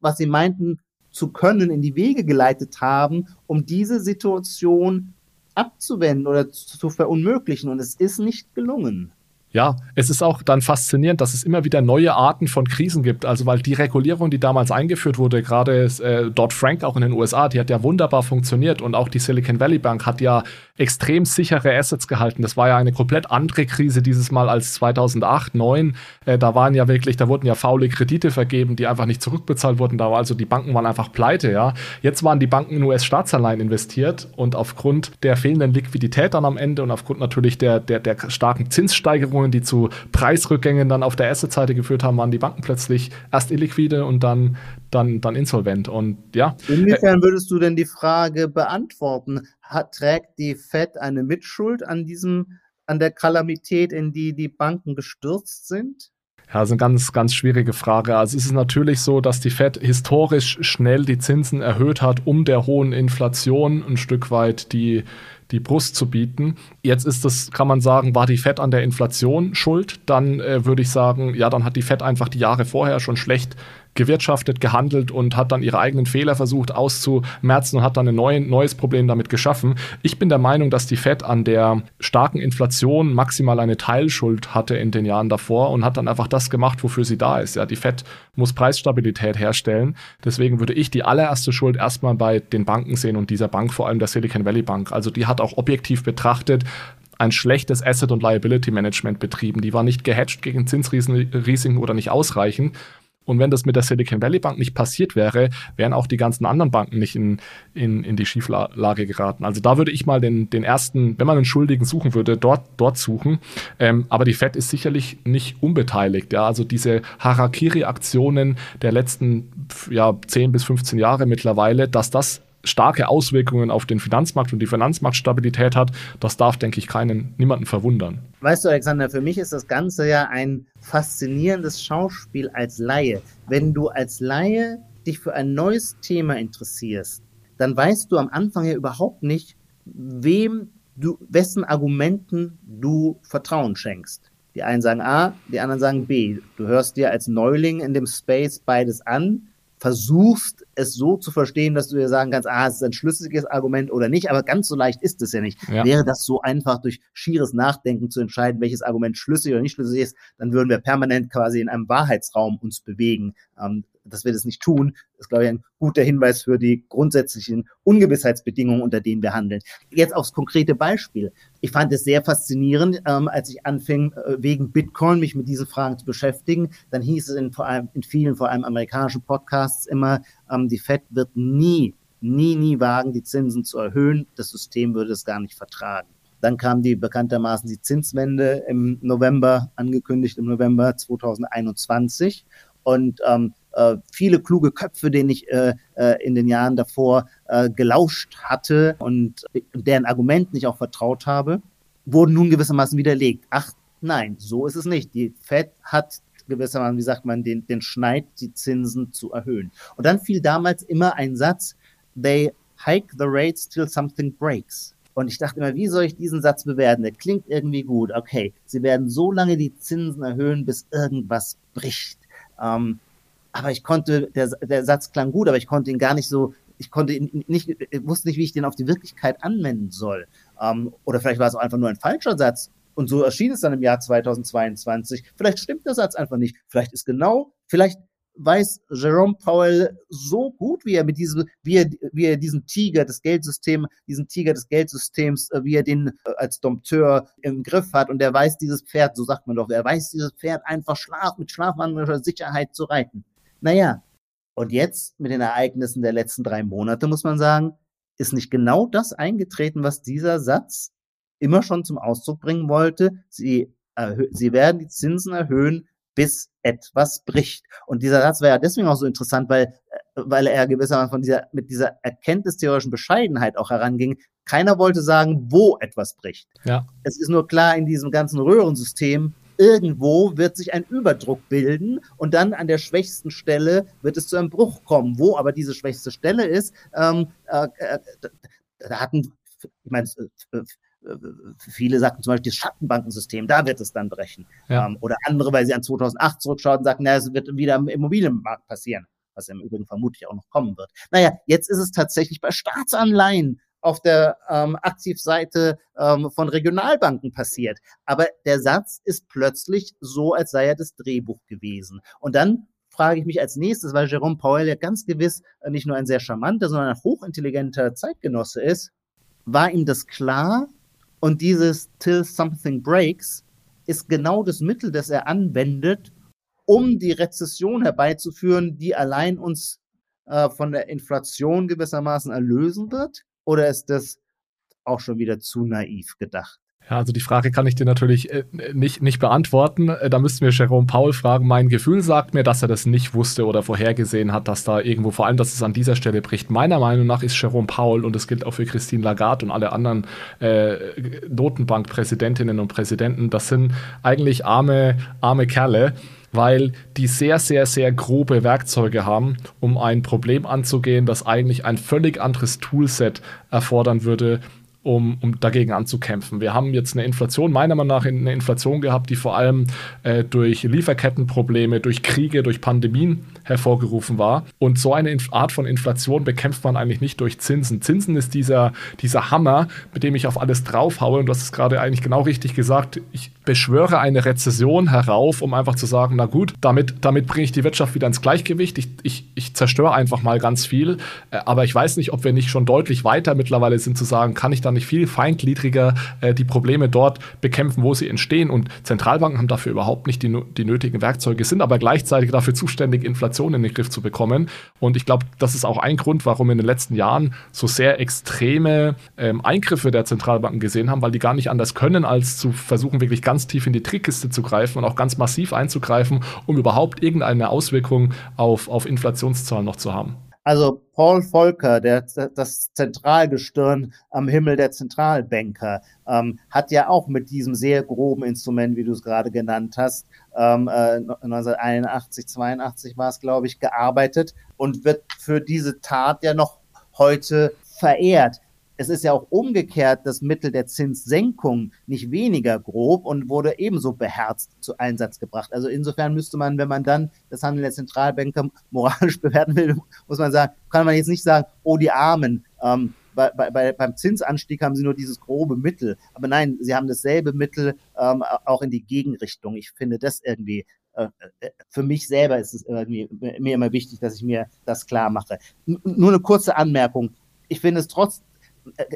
was sie meinten zu können, in die Wege geleitet haben, um diese Situation abzuwenden oder zu verunmöglichen. Und es ist nicht gelungen. Ja, es ist auch dann faszinierend, dass es immer wieder neue Arten von Krisen gibt. Also weil die Regulierung, die damals eingeführt wurde, gerade äh, Dodd-Frank auch in den USA, die hat ja wunderbar funktioniert und auch die Silicon Valley Bank hat ja extrem sichere Assets gehalten. Das war ja eine komplett andere Krise dieses Mal als 2008, 2009. Äh, da waren ja wirklich, da wurden ja faule Kredite vergeben, die einfach nicht zurückbezahlt wurden. Da war also die Banken waren einfach pleite, ja. Jetzt waren die Banken in US-Staatsanleihen investiert und aufgrund der fehlenden Liquidität dann am Ende und aufgrund natürlich der, der, der starken Zinssteigerung Veränderungen, die zu Preisrückgängen dann auf der Asset-Seite geführt haben, waren die Banken plötzlich erst illiquide und dann, dann, dann insolvent. Und ja. Inwiefern würdest du denn die Frage beantworten? Hat, trägt die Fed eine Mitschuld an diesem, an der Kalamität, in die die Banken gestürzt sind? Ja, das ist eine ganz, ganz schwierige Frage. Also es ist natürlich so, dass die Fed historisch schnell die Zinsen erhöht hat, um der hohen Inflation ein Stück weit die, die Brust zu bieten. Jetzt ist das, kann man sagen, war die Fed an der Inflation schuld? Dann äh, würde ich sagen, ja, dann hat die Fed einfach die Jahre vorher schon schlecht gewirtschaftet, gehandelt und hat dann ihre eigenen Fehler versucht auszumerzen und hat dann ein neu, neues Problem damit geschaffen. Ich bin der Meinung, dass die Fed an der starken Inflation maximal eine Teilschuld hatte in den Jahren davor und hat dann einfach das gemacht, wofür sie da ist. Ja, die Fed muss Preisstabilität herstellen. Deswegen würde ich die allererste Schuld erstmal bei den Banken sehen und dieser Bank, vor allem der Silicon Valley Bank. Also die hat auch objektiv betrachtet ein schlechtes Asset- und Liability-Management betrieben. Die war nicht gehatcht gegen Zinsrisiken oder nicht ausreichend. Und wenn das mit der Silicon Valley Bank nicht passiert wäre, wären auch die ganzen anderen Banken nicht in, in, in die Schieflage geraten. Also da würde ich mal den, den ersten, wenn man einen Schuldigen suchen würde, dort, dort suchen. Ähm, aber die Fed ist sicherlich nicht unbeteiligt. Ja? Also diese Harakiri-Aktionen der letzten ja, 10 bis 15 Jahre mittlerweile, dass das starke Auswirkungen auf den Finanzmarkt und die Finanzmarktstabilität hat, das darf, denke ich, keinen, niemanden verwundern. Weißt du, Alexander, für mich ist das Ganze ja ein faszinierendes Schauspiel als Laie. Wenn du als Laie dich für ein neues Thema interessierst, dann weißt du am Anfang ja überhaupt nicht, wem du, wessen Argumenten du Vertrauen schenkst. Die einen sagen A, die anderen sagen B. Du hörst dir als Neuling in dem Space beides an versuchst, es so zu verstehen, dass du dir sagen kannst, ah, es ist ein schlüssiges Argument oder nicht, aber ganz so leicht ist es ja nicht. Ja. Wäre das so einfach durch schieres Nachdenken zu entscheiden, welches Argument schlüssig oder nicht schlüssig ist, dann würden wir permanent quasi in einem Wahrheitsraum uns bewegen. Ähm, dass wir das nicht tun, ist, glaube ich, ein guter Hinweis für die grundsätzlichen Ungewissheitsbedingungen, unter denen wir handeln. Jetzt aufs konkrete Beispiel. Ich fand es sehr faszinierend, ähm, als ich anfing, äh, wegen Bitcoin mich mit diesen Fragen zu beschäftigen. Dann hieß es in, vor allem, in vielen, vor allem amerikanischen Podcasts immer, ähm, die Fed wird nie, nie, nie wagen, die Zinsen zu erhöhen. Das System würde es gar nicht vertragen. Dann kam die bekanntermaßen die Zinswende im November, angekündigt im November 2021. Und ähm, äh, viele kluge Köpfe, denen ich äh, äh, in den Jahren davor äh, gelauscht hatte und deren Argumenten ich auch vertraut habe, wurden nun gewissermaßen widerlegt. Ach nein, so ist es nicht. Die Fed hat gewissermaßen, wie sagt man, den, den Schneid, die Zinsen zu erhöhen. Und dann fiel damals immer ein Satz, they hike the rates till something breaks. Und ich dachte immer, wie soll ich diesen Satz bewerten? Der klingt irgendwie gut. Okay, sie werden so lange die Zinsen erhöhen, bis irgendwas bricht. Ähm, aber ich konnte, der, der Satz klang gut, aber ich konnte ihn gar nicht so, ich konnte ihn nicht, wusste nicht, wie ich den auf die Wirklichkeit anwenden soll. Ähm, oder vielleicht war es auch einfach nur ein falscher Satz. Und so erschien es dann im Jahr 2022. Vielleicht stimmt der Satz einfach nicht. Vielleicht ist genau, vielleicht weiß Jerome Powell so gut, wie er mit diesem, wie er, wie er diesen Tiger des Geldsystems, diesen Tiger des Geldsystems, äh, wie er den äh, als Dompteur im Griff hat und er weiß dieses Pferd, so sagt man doch, er weiß dieses Pferd einfach schlaf, mit schlafwandlerischer Sicherheit zu reiten. Naja, und jetzt mit den Ereignissen der letzten drei Monate muss man sagen, ist nicht genau das eingetreten, was dieser Satz immer schon zum Ausdruck bringen wollte. Sie, sie werden die Zinsen erhöhen, bis etwas bricht. Und dieser Satz war ja deswegen auch so interessant, weil, äh, weil er gewissermaßen von dieser, mit dieser erkenntnistheoretischen Bescheidenheit auch heranging. Keiner wollte sagen, wo etwas bricht. Ja. Es ist nur klar in diesem ganzen Röhrensystem, irgendwo wird sich ein Überdruck bilden und dann an der schwächsten Stelle wird es zu einem Bruch kommen. Wo aber diese schwächste Stelle ist, ähm, äh, äh, da hatten, ich meine, äh, äh, viele sagten zum Beispiel das Schattenbankensystem, da wird es dann brechen. Ja. Ähm, oder andere, weil sie an 2008 zurückschauen und sagten, na, es wird wieder im Immobilienmarkt passieren, was im Übrigen vermutlich auch noch kommen wird. Naja, jetzt ist es tatsächlich bei Staatsanleihen auf der ähm, Aktivseite ähm, von Regionalbanken passiert. Aber der Satz ist plötzlich so, als sei er das Drehbuch gewesen. Und dann frage ich mich als nächstes, weil Jerome Powell ja ganz gewiss äh, nicht nur ein sehr charmanter, sondern ein hochintelligenter Zeitgenosse ist, war ihm das klar? Und dieses Till Something Breaks ist genau das Mittel, das er anwendet, um die Rezession herbeizuführen, die allein uns äh, von der Inflation gewissermaßen erlösen wird? Oder ist das auch schon wieder zu naiv gedacht? Ja, also die Frage kann ich dir natürlich äh, nicht, nicht beantworten. Äh, da müssten wir Jerome Paul fragen. Mein Gefühl sagt mir, dass er das nicht wusste oder vorhergesehen hat, dass da irgendwo, vor allem, dass es an dieser Stelle bricht. Meiner Meinung nach ist Jerome Paul, und das gilt auch für Christine Lagarde und alle anderen äh, Notenbankpräsidentinnen und Präsidenten, das sind eigentlich arme, arme Kerle weil die sehr, sehr, sehr grobe Werkzeuge haben, um ein Problem anzugehen, das eigentlich ein völlig anderes Toolset erfordern würde, um, um dagegen anzukämpfen. Wir haben jetzt eine Inflation, meiner Meinung nach eine Inflation gehabt, die vor allem äh, durch Lieferkettenprobleme, durch Kriege, durch Pandemien hervorgerufen war. Und so eine Art von Inflation bekämpft man eigentlich nicht durch Zinsen. Zinsen ist dieser, dieser Hammer, mit dem ich auf alles draufhaue. Und du hast es gerade eigentlich genau richtig gesagt. Ich beschwöre eine Rezession herauf, um einfach zu sagen, na gut, damit, damit bringe ich die Wirtschaft wieder ins Gleichgewicht. Ich, ich, ich zerstöre einfach mal ganz viel. Äh, aber ich weiß nicht, ob wir nicht schon deutlich weiter mittlerweile sind zu sagen, kann ich da nicht viel feingliedriger äh, die Probleme dort bekämpfen, wo sie entstehen. Und Zentralbanken haben dafür überhaupt nicht die, die nötigen Werkzeuge, sind aber gleichzeitig dafür zuständig, Inflation in den Griff zu bekommen. Und ich glaube, das ist auch ein Grund, warum wir in den letzten Jahren so sehr extreme ähm, Eingriffe der Zentralbanken gesehen haben, weil die gar nicht anders können, als zu versuchen, wirklich ganz tief in die Trickkiste zu greifen und auch ganz massiv einzugreifen, um überhaupt irgendeine Auswirkung auf, auf Inflationszahlen noch zu haben. Also Paul Volcker, der, das Zentralgestirn am Himmel der Zentralbanker, ähm, hat ja auch mit diesem sehr groben Instrument, wie du es gerade genannt hast, ähm, äh, 1981, 82 war es, glaube ich, gearbeitet und wird für diese Tat ja noch heute verehrt es ist ja auch umgekehrt das Mittel der Zinssenkung nicht weniger grob und wurde ebenso beherzt zu Einsatz gebracht. Also insofern müsste man, wenn man dann das Handeln der Zentralbanker moralisch bewerten will, muss man sagen, kann man jetzt nicht sagen, oh die Armen, ähm, bei, bei, beim Zinsanstieg haben sie nur dieses grobe Mittel. Aber nein, sie haben dasselbe Mittel ähm, auch in die Gegenrichtung. Ich finde das irgendwie äh, äh, für mich selber ist es irgendwie, mir immer wichtig, dass ich mir das klar mache. N nur eine kurze Anmerkung. Ich finde es trotz,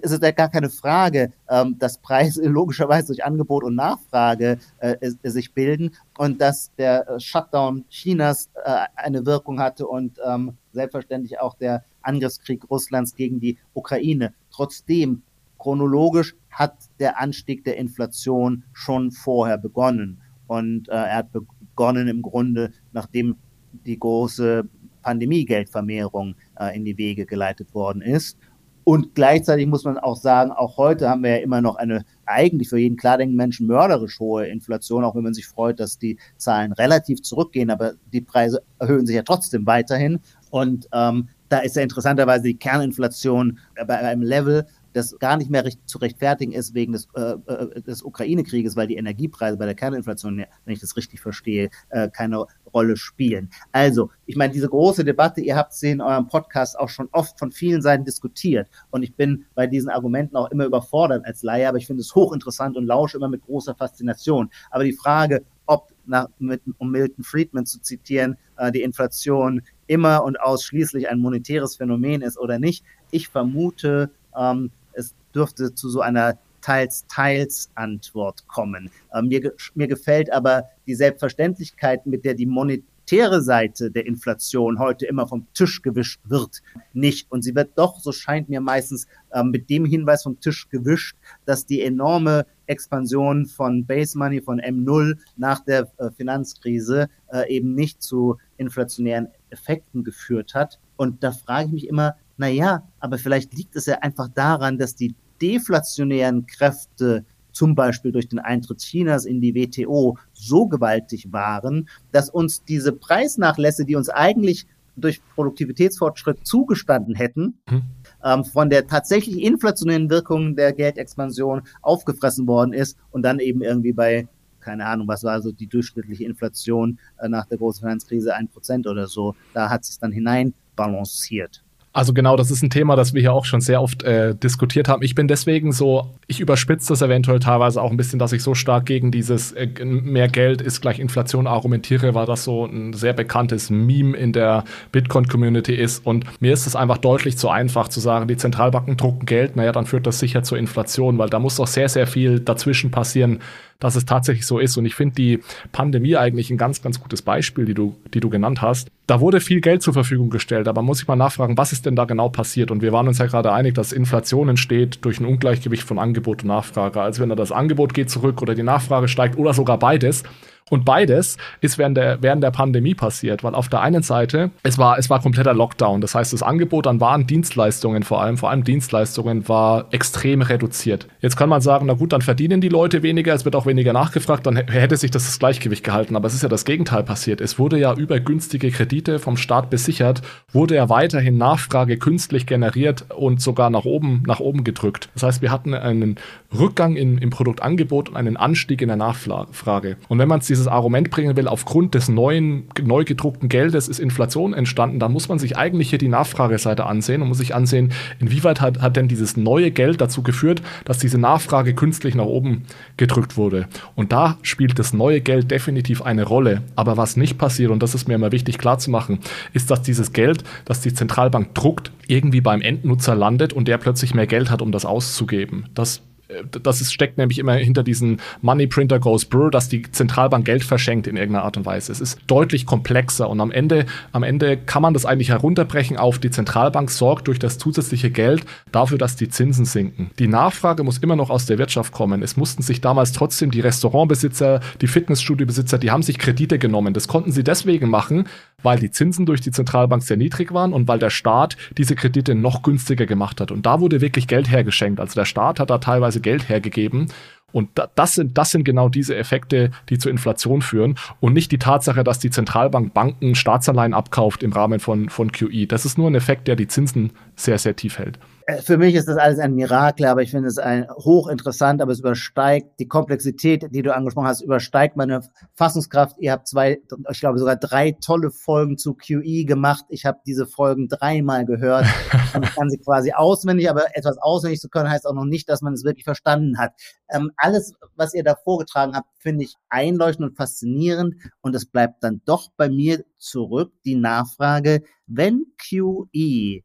es ist ja gar keine Frage, ähm, dass Preise logischerweise durch Angebot und Nachfrage äh, sich bilden und dass der äh, Shutdown Chinas äh, eine Wirkung hatte und ähm, selbstverständlich auch der Angriffskrieg Russlands gegen die Ukraine. Trotzdem, chronologisch hat der Anstieg der Inflation schon vorher begonnen. Und äh, er hat begonnen im Grunde, nachdem die große Pandemiegeldvermehrung äh, in die Wege geleitet worden ist. Und gleichzeitig muss man auch sagen, auch heute haben wir ja immer noch eine eigentlich für jeden klar denkenden Menschen mörderisch hohe Inflation, auch wenn man sich freut, dass die Zahlen relativ zurückgehen, aber die Preise erhöhen sich ja trotzdem weiterhin. Und ähm, da ist ja interessanterweise die Kerninflation bei einem Level, das gar nicht mehr recht, zu rechtfertigen ist wegen des, äh, äh, des Ukraine-Krieges, weil die Energiepreise bei der Kerninflation, wenn ich das richtig verstehe, äh, keine Rolle spielen. Also, ich meine, diese große Debatte, ihr habt sie in eurem Podcast auch schon oft von vielen Seiten diskutiert. Und ich bin bei diesen Argumenten auch immer überfordert als Laie, aber ich finde es hochinteressant und lausche immer mit großer Faszination. Aber die Frage, ob, nach, mit, um Milton Friedman zu zitieren, äh, die Inflation immer und ausschließlich ein monetäres Phänomen ist oder nicht, ich vermute, ähm, dürfte zu so einer Teils-Teils-Antwort kommen. Äh, mir, mir gefällt aber die Selbstverständlichkeit, mit der die monetäre Seite der Inflation heute immer vom Tisch gewischt wird, nicht. Und sie wird doch, so scheint mir meistens, äh, mit dem Hinweis vom Tisch gewischt, dass die enorme Expansion von Base Money, von M0 nach der äh, Finanzkrise äh, eben nicht zu inflationären Effekten geführt hat. Und da frage ich mich immer, na ja, aber vielleicht liegt es ja einfach daran, dass die deflationären Kräfte zum Beispiel durch den Eintritt Chinas in die WTO so gewaltig waren, dass uns diese Preisnachlässe, die uns eigentlich durch Produktivitätsfortschritt zugestanden hätten, mhm. ähm, von der tatsächlich inflationären Wirkung der Geldexpansion aufgefressen worden ist und dann eben irgendwie bei, keine Ahnung, was war so die durchschnittliche Inflation äh, nach der großen Finanzkrise, ein Prozent oder so, da hat sich dann hineinbalanciert. Also genau, das ist ein Thema, das wir hier auch schon sehr oft äh, diskutiert haben. Ich bin deswegen so, ich überspitze das eventuell teilweise auch ein bisschen, dass ich so stark gegen dieses äh, mehr Geld ist gleich Inflation argumentiere, weil das so ein sehr bekanntes Meme in der Bitcoin-Community ist. Und mir ist es einfach deutlich zu einfach zu sagen, die Zentralbanken drucken Geld, naja, dann führt das sicher zur Inflation, weil da muss doch sehr, sehr viel dazwischen passieren, dass es tatsächlich so ist. Und ich finde die Pandemie eigentlich ein ganz, ganz gutes Beispiel, die du, die du genannt hast. Da wurde viel Geld zur Verfügung gestellt, aber muss ich mal nachfragen, was ist denn da genau passiert? Und wir waren uns ja gerade einig, dass Inflation entsteht durch ein Ungleichgewicht von Angebot und Nachfrage. Also wenn da das Angebot geht zurück oder die Nachfrage steigt oder sogar beides, und beides ist während der, während der Pandemie passiert, weil auf der einen Seite, es war, es war kompletter Lockdown. Das heißt, das Angebot an Waren, Dienstleistungen vor allem, vor allem Dienstleistungen, war extrem reduziert. Jetzt kann man sagen, na gut, dann verdienen die Leute weniger, es wird auch weniger nachgefragt, dann hätte sich das, das Gleichgewicht gehalten. Aber es ist ja das Gegenteil passiert. Es wurde ja über günstige Kredite vom Staat besichert, wurde ja weiterhin Nachfrage künstlich generiert und sogar nach oben, nach oben gedrückt. Das heißt, wir hatten einen Rückgang in, im Produktangebot und einen Anstieg in der Nachfrage. Und wenn man es dieses Argument bringen will, aufgrund des neuen, neu gedruckten Geldes ist Inflation entstanden, dann muss man sich eigentlich hier die Nachfrageseite ansehen und muss sich ansehen, inwieweit hat, hat denn dieses neue Geld dazu geführt, dass diese Nachfrage künstlich nach oben gedrückt wurde. Und da spielt das neue Geld definitiv eine Rolle. Aber was nicht passiert, und das ist mir immer wichtig klarzumachen, ist, dass dieses Geld, das die Zentralbank druckt, irgendwie beim Endnutzer landet und der plötzlich mehr Geld hat, um das auszugeben. Das das ist, steckt nämlich immer hinter diesen Money Printer Goes Brr, dass die Zentralbank Geld verschenkt in irgendeiner Art und Weise. Es ist deutlich komplexer und am Ende, am Ende kann man das eigentlich herunterbrechen auf die Zentralbank sorgt durch das zusätzliche Geld dafür, dass die Zinsen sinken. Die Nachfrage muss immer noch aus der Wirtschaft kommen. Es mussten sich damals trotzdem die Restaurantbesitzer, die Fitnessstudiobesitzer, die haben sich Kredite genommen. Das konnten sie deswegen machen, weil die Zinsen durch die Zentralbank sehr niedrig waren und weil der Staat diese Kredite noch günstiger gemacht hat. Und da wurde wirklich Geld hergeschenkt. Also der Staat hat da teilweise Geld hergegeben. Und das sind, das sind genau diese Effekte, die zur Inflation führen und nicht die Tatsache, dass die Zentralbank Banken Staatsanleihen abkauft im Rahmen von, von QE. Das ist nur ein Effekt, der die Zinsen sehr, sehr tief hält. Äh, für mich ist das alles ein Mirakel, aber ich finde es ein hochinteressant, aber es übersteigt die Komplexität, die du angesprochen hast, übersteigt meine Fassungskraft. Ihr habt zwei, ich glaube sogar drei tolle Folgen zu QE gemacht. Ich habe diese Folgen dreimal gehört und ich kann sie quasi auswendig, aber etwas auswendig zu können heißt auch noch nicht, dass man es wirklich verstanden hat. Ähm, alles, was ihr da vorgetragen habt, finde ich einleuchtend und faszinierend und es bleibt dann doch bei mir zurück die Nachfrage, wenn QE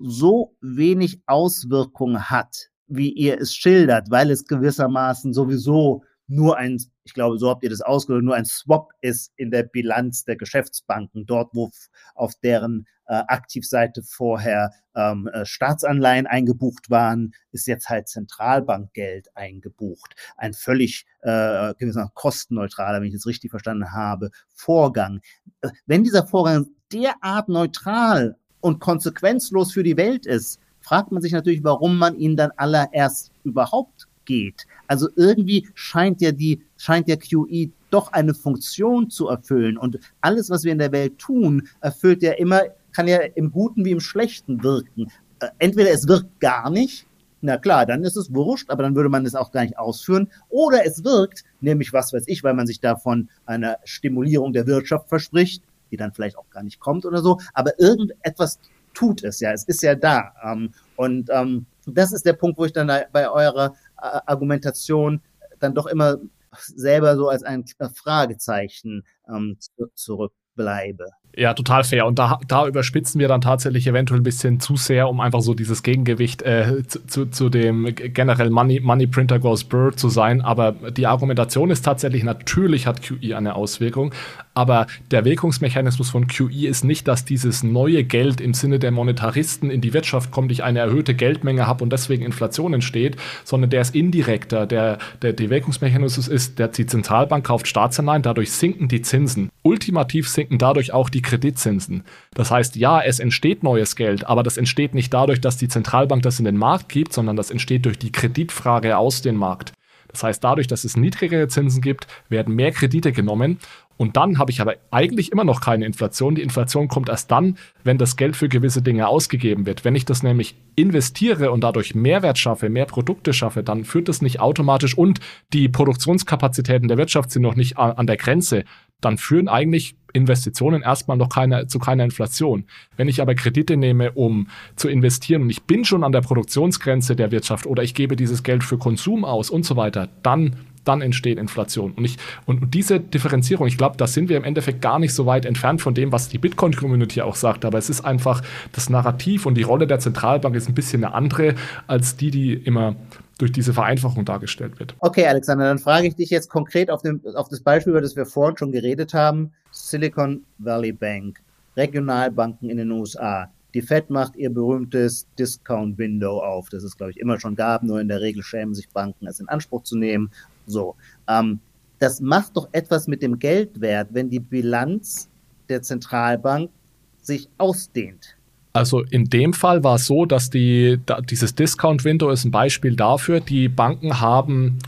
so wenig Auswirkungen hat, wie ihr es schildert, weil es gewissermaßen sowieso nur ein, ich glaube, so habt ihr das ausgedrückt, nur ein Swap ist in der Bilanz der Geschäftsbanken, dort, wo auf deren äh, Aktivseite vorher ähm, äh, Staatsanleihen eingebucht waren, ist jetzt halt Zentralbankgeld eingebucht. Ein völlig äh, kostenneutraler, wenn ich es richtig verstanden habe, Vorgang. Äh, wenn dieser Vorgang derart neutral und konsequenzlos für die Welt ist, fragt man sich natürlich, warum man ihn dann allererst überhaupt geht. Also irgendwie scheint ja die, scheint der QE doch eine Funktion zu erfüllen. Und alles, was wir in der Welt tun, erfüllt ja immer, kann ja im Guten wie im Schlechten wirken. Äh, entweder es wirkt gar nicht, na klar, dann ist es wurscht, aber dann würde man es auch gar nicht ausführen. Oder es wirkt, nämlich was weiß ich, weil man sich davon einer Stimulierung der Wirtschaft verspricht, die dann vielleicht auch gar nicht kommt oder so, aber irgendetwas tut es ja, es ist ja da. Ähm, und ähm, das ist der Punkt, wo ich dann bei eurer äh, Argumentation dann doch immer selber so als ein Fragezeichen ähm, zurückbleibe. Ja, total fair. Und da, da überspitzen wir dann tatsächlich eventuell ein bisschen zu sehr, um einfach so dieses Gegengewicht äh, zu, zu, dem generell Money, Money Printer goes Bird zu sein. Aber die Argumentation ist tatsächlich, natürlich hat QE eine Auswirkung. Aber der Wirkungsmechanismus von QE ist nicht, dass dieses neue Geld im Sinne der Monetaristen in die Wirtschaft kommt, ich eine erhöhte Geldmenge habe und deswegen Inflation entsteht, sondern der ist indirekter. Der, der, der Wirkungsmechanismus ist, der, die Zentralbank kauft Staatsanleihen, dadurch sinken die Zinsen. Ultimativ sinken dadurch auch die Kreditzinsen. Das heißt, ja, es entsteht neues Geld, aber das entsteht nicht dadurch, dass die Zentralbank das in den Markt gibt, sondern das entsteht durch die Kreditfrage aus dem Markt. Das heißt, dadurch, dass es niedrigere Zinsen gibt, werden mehr Kredite genommen und dann habe ich aber eigentlich immer noch keine Inflation. Die Inflation kommt erst dann, wenn das Geld für gewisse Dinge ausgegeben wird. Wenn ich das nämlich investiere und dadurch Mehrwert schaffe, mehr Produkte schaffe, dann führt das nicht automatisch und die Produktionskapazitäten der Wirtschaft sind noch nicht an der Grenze. Dann führen eigentlich Investitionen erstmal noch keine, zu keiner Inflation. Wenn ich aber Kredite nehme, um zu investieren und ich bin schon an der Produktionsgrenze der Wirtschaft oder ich gebe dieses Geld für Konsum aus und so weiter, dann dann entsteht Inflation. Und, ich, und diese Differenzierung, ich glaube, da sind wir im Endeffekt gar nicht so weit entfernt von dem, was die Bitcoin-Community auch sagt. Aber es ist einfach, das Narrativ und die Rolle der Zentralbank ist ein bisschen eine andere als die, die immer durch diese Vereinfachung dargestellt wird. Okay, Alexander, dann frage ich dich jetzt konkret auf, dem, auf das Beispiel, über das wir vorhin schon geredet haben. Silicon Valley Bank, Regionalbanken in den USA. Die Fed macht ihr berühmtes Discount Window auf, das es, glaube ich, immer schon gab, nur in der Regel schämen sich Banken, es in Anspruch zu nehmen. So, ähm, das macht doch etwas mit dem Geldwert, wenn die Bilanz der Zentralbank sich ausdehnt. Also in dem Fall war es so, dass die, da, dieses Discount-Window ist ein Beispiel dafür, die Banken haben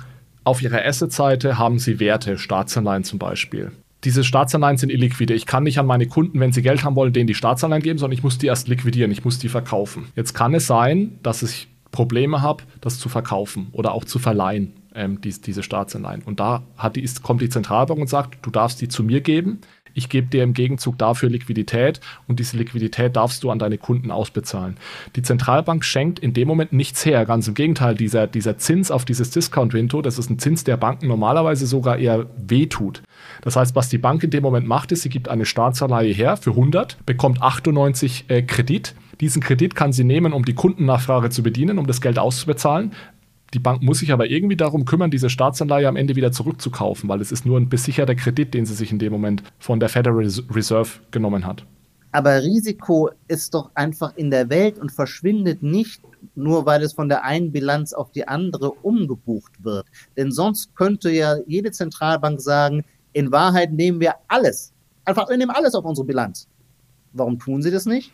auf ihrer Asset-Seite haben sie Werte, Staatsanleihen zum Beispiel. Diese Staatsanleihen sind illiquide. Ich kann nicht an meine Kunden, wenn sie Geld haben wollen, denen die Staatsanleihen geben, sondern ich muss die erst liquidieren, ich muss die verkaufen. Jetzt kann es sein, dass ich Probleme habe, das zu verkaufen oder auch zu verleihen ähm, die, diese Staatsanleihen. Und da die, kommt die Zentralbank und sagt, du darfst die zu mir geben. Ich gebe dir im Gegenzug dafür Liquidität und diese Liquidität darfst du an deine Kunden ausbezahlen. Die Zentralbank schenkt in dem Moment nichts her. Ganz im Gegenteil, dieser, dieser Zins auf dieses Discount-Window, das ist ein Zins, der Banken normalerweise sogar eher wehtut. Das heißt, was die Bank in dem Moment macht, ist, sie gibt eine Staatsanleihe her für 100, bekommt 98 äh, Kredit. Diesen Kredit kann sie nehmen, um die Kundennachfrage zu bedienen, um das Geld auszubezahlen. Die Bank muss sich aber irgendwie darum kümmern, diese Staatsanleihe am Ende wieder zurückzukaufen, weil es ist nur ein besicherter Kredit, den sie sich in dem Moment von der Federal Reserve genommen hat. Aber Risiko ist doch einfach in der Welt und verschwindet nicht nur, weil es von der einen Bilanz auf die andere umgebucht wird. Denn sonst könnte ja jede Zentralbank sagen, in Wahrheit nehmen wir alles Einfach, wir nehmen alles auf unsere Bilanz. Warum tun sie das nicht?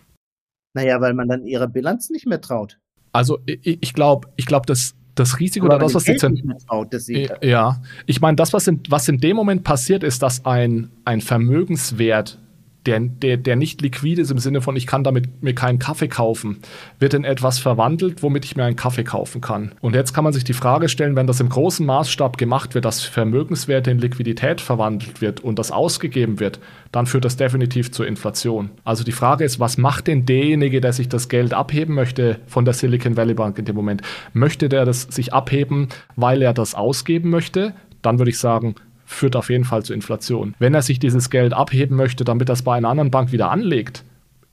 Naja, weil man dann ihrer Bilanz nicht mehr traut. Also ich, glaube, ich glaube, das, das Risiko daraus, was die Zent traut, Ja, ich meine, das, was in, was in dem Moment passiert, ist, dass ein, ein Vermögenswert der, der, der nicht liquid ist im Sinne von, ich kann damit mir keinen Kaffee kaufen, wird in etwas verwandelt, womit ich mir einen Kaffee kaufen kann. Und jetzt kann man sich die Frage stellen, wenn das im großen Maßstab gemacht wird, dass Vermögenswerte in Liquidität verwandelt wird und das ausgegeben wird, dann führt das definitiv zur Inflation. Also die Frage ist, was macht denn derjenige, der sich das Geld abheben möchte von der Silicon Valley Bank in dem Moment? Möchte der das sich abheben, weil er das ausgeben möchte? Dann würde ich sagen, führt auf jeden Fall zu Inflation. Wenn er sich dieses Geld abheben möchte, damit es bei einer anderen Bank wieder anlegt,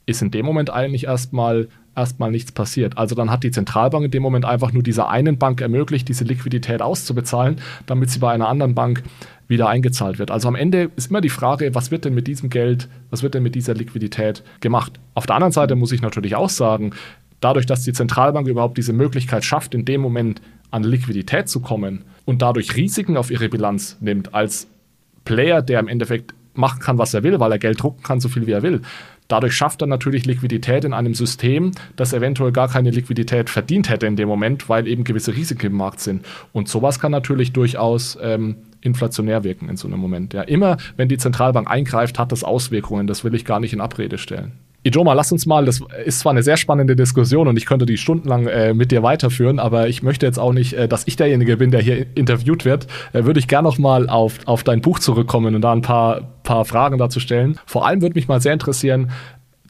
ist in dem Moment eigentlich erstmal erstmal nichts passiert. Also dann hat die Zentralbank in dem Moment einfach nur dieser einen Bank ermöglicht, diese Liquidität auszubezahlen, damit sie bei einer anderen Bank wieder eingezahlt wird. Also am Ende ist immer die Frage, was wird denn mit diesem Geld, was wird denn mit dieser Liquidität gemacht? Auf der anderen Seite muss ich natürlich auch sagen, dadurch, dass die Zentralbank überhaupt diese Möglichkeit schafft, in dem Moment an Liquidität zu kommen und dadurch Risiken auf ihre Bilanz nimmt, als Player, der im Endeffekt machen kann, was er will, weil er Geld drucken kann, so viel wie er will. Dadurch schafft er natürlich Liquidität in einem System, das eventuell gar keine Liquidität verdient hätte in dem Moment, weil eben gewisse Risiken im Markt sind. Und sowas kann natürlich durchaus ähm, inflationär wirken in so einem Moment. Ja, immer wenn die Zentralbank eingreift, hat das Auswirkungen. Das will ich gar nicht in Abrede stellen. Ijoma, lass uns mal, das ist zwar eine sehr spannende Diskussion und ich könnte die stundenlang äh, mit dir weiterführen, aber ich möchte jetzt auch nicht, äh, dass ich derjenige bin, der hier interviewt wird. Äh, würde ich gerne noch mal auf, auf dein Buch zurückkommen und da ein paar, paar Fragen dazu stellen. Vor allem würde mich mal sehr interessieren,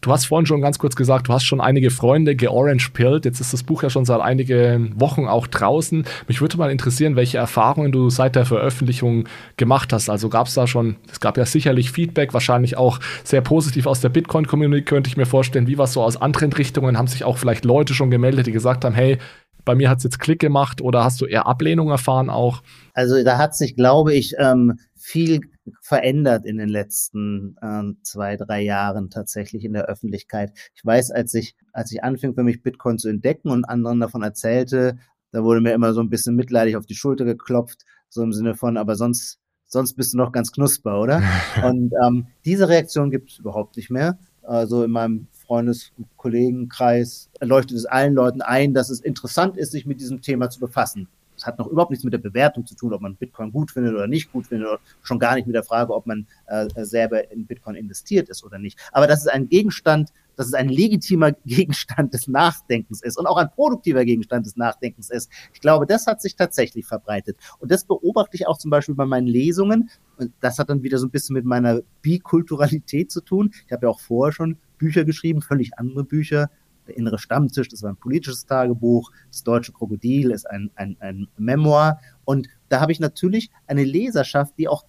Du hast vorhin schon ganz kurz gesagt, du hast schon einige Freunde georange pilled. Jetzt ist das Buch ja schon seit einigen Wochen auch draußen. Mich würde mal interessieren, welche Erfahrungen du seit der Veröffentlichung gemacht hast. Also gab es da schon, es gab ja sicherlich Feedback, wahrscheinlich auch sehr positiv aus der Bitcoin-Community, könnte ich mir vorstellen. Wie war es so aus anderen Richtungen? Haben sich auch vielleicht Leute schon gemeldet, die gesagt haben, hey, bei mir hat es jetzt Klick gemacht oder hast du eher Ablehnung erfahren auch? Also da hat sich, glaube ich, ähm, viel verändert in den letzten äh, zwei, drei Jahren tatsächlich in der Öffentlichkeit. Ich weiß, als ich, als ich anfing für mich Bitcoin zu entdecken und anderen davon erzählte, da wurde mir immer so ein bisschen mitleidig auf die Schulter geklopft, so im Sinne von, aber sonst, sonst bist du noch ganz knusper, oder? und ähm, diese Reaktion gibt es überhaupt nicht mehr. Also in meinem Freundes- und Kollegenkreis leuchtet es allen Leuten ein, dass es interessant ist, sich mit diesem Thema zu befassen. Hat noch überhaupt nichts mit der Bewertung zu tun, ob man Bitcoin gut findet oder nicht gut findet, oder schon gar nicht mit der Frage, ob man äh, selber in Bitcoin investiert ist oder nicht. Aber das ist ein Gegenstand, dass es ein legitimer Gegenstand des Nachdenkens ist und auch ein produktiver Gegenstand des Nachdenkens ist. Ich glaube, das hat sich tatsächlich verbreitet. Und das beobachte ich auch zum Beispiel bei meinen Lesungen. Und das hat dann wieder so ein bisschen mit meiner Bikulturalität zu tun. Ich habe ja auch vorher schon Bücher geschrieben, völlig andere Bücher, der innere Stammtisch, war ein politisches Tagebuch, das deutsche Krokodil ist ein, ein, ein Memoir. Und da habe ich natürlich eine Leserschaft, die auch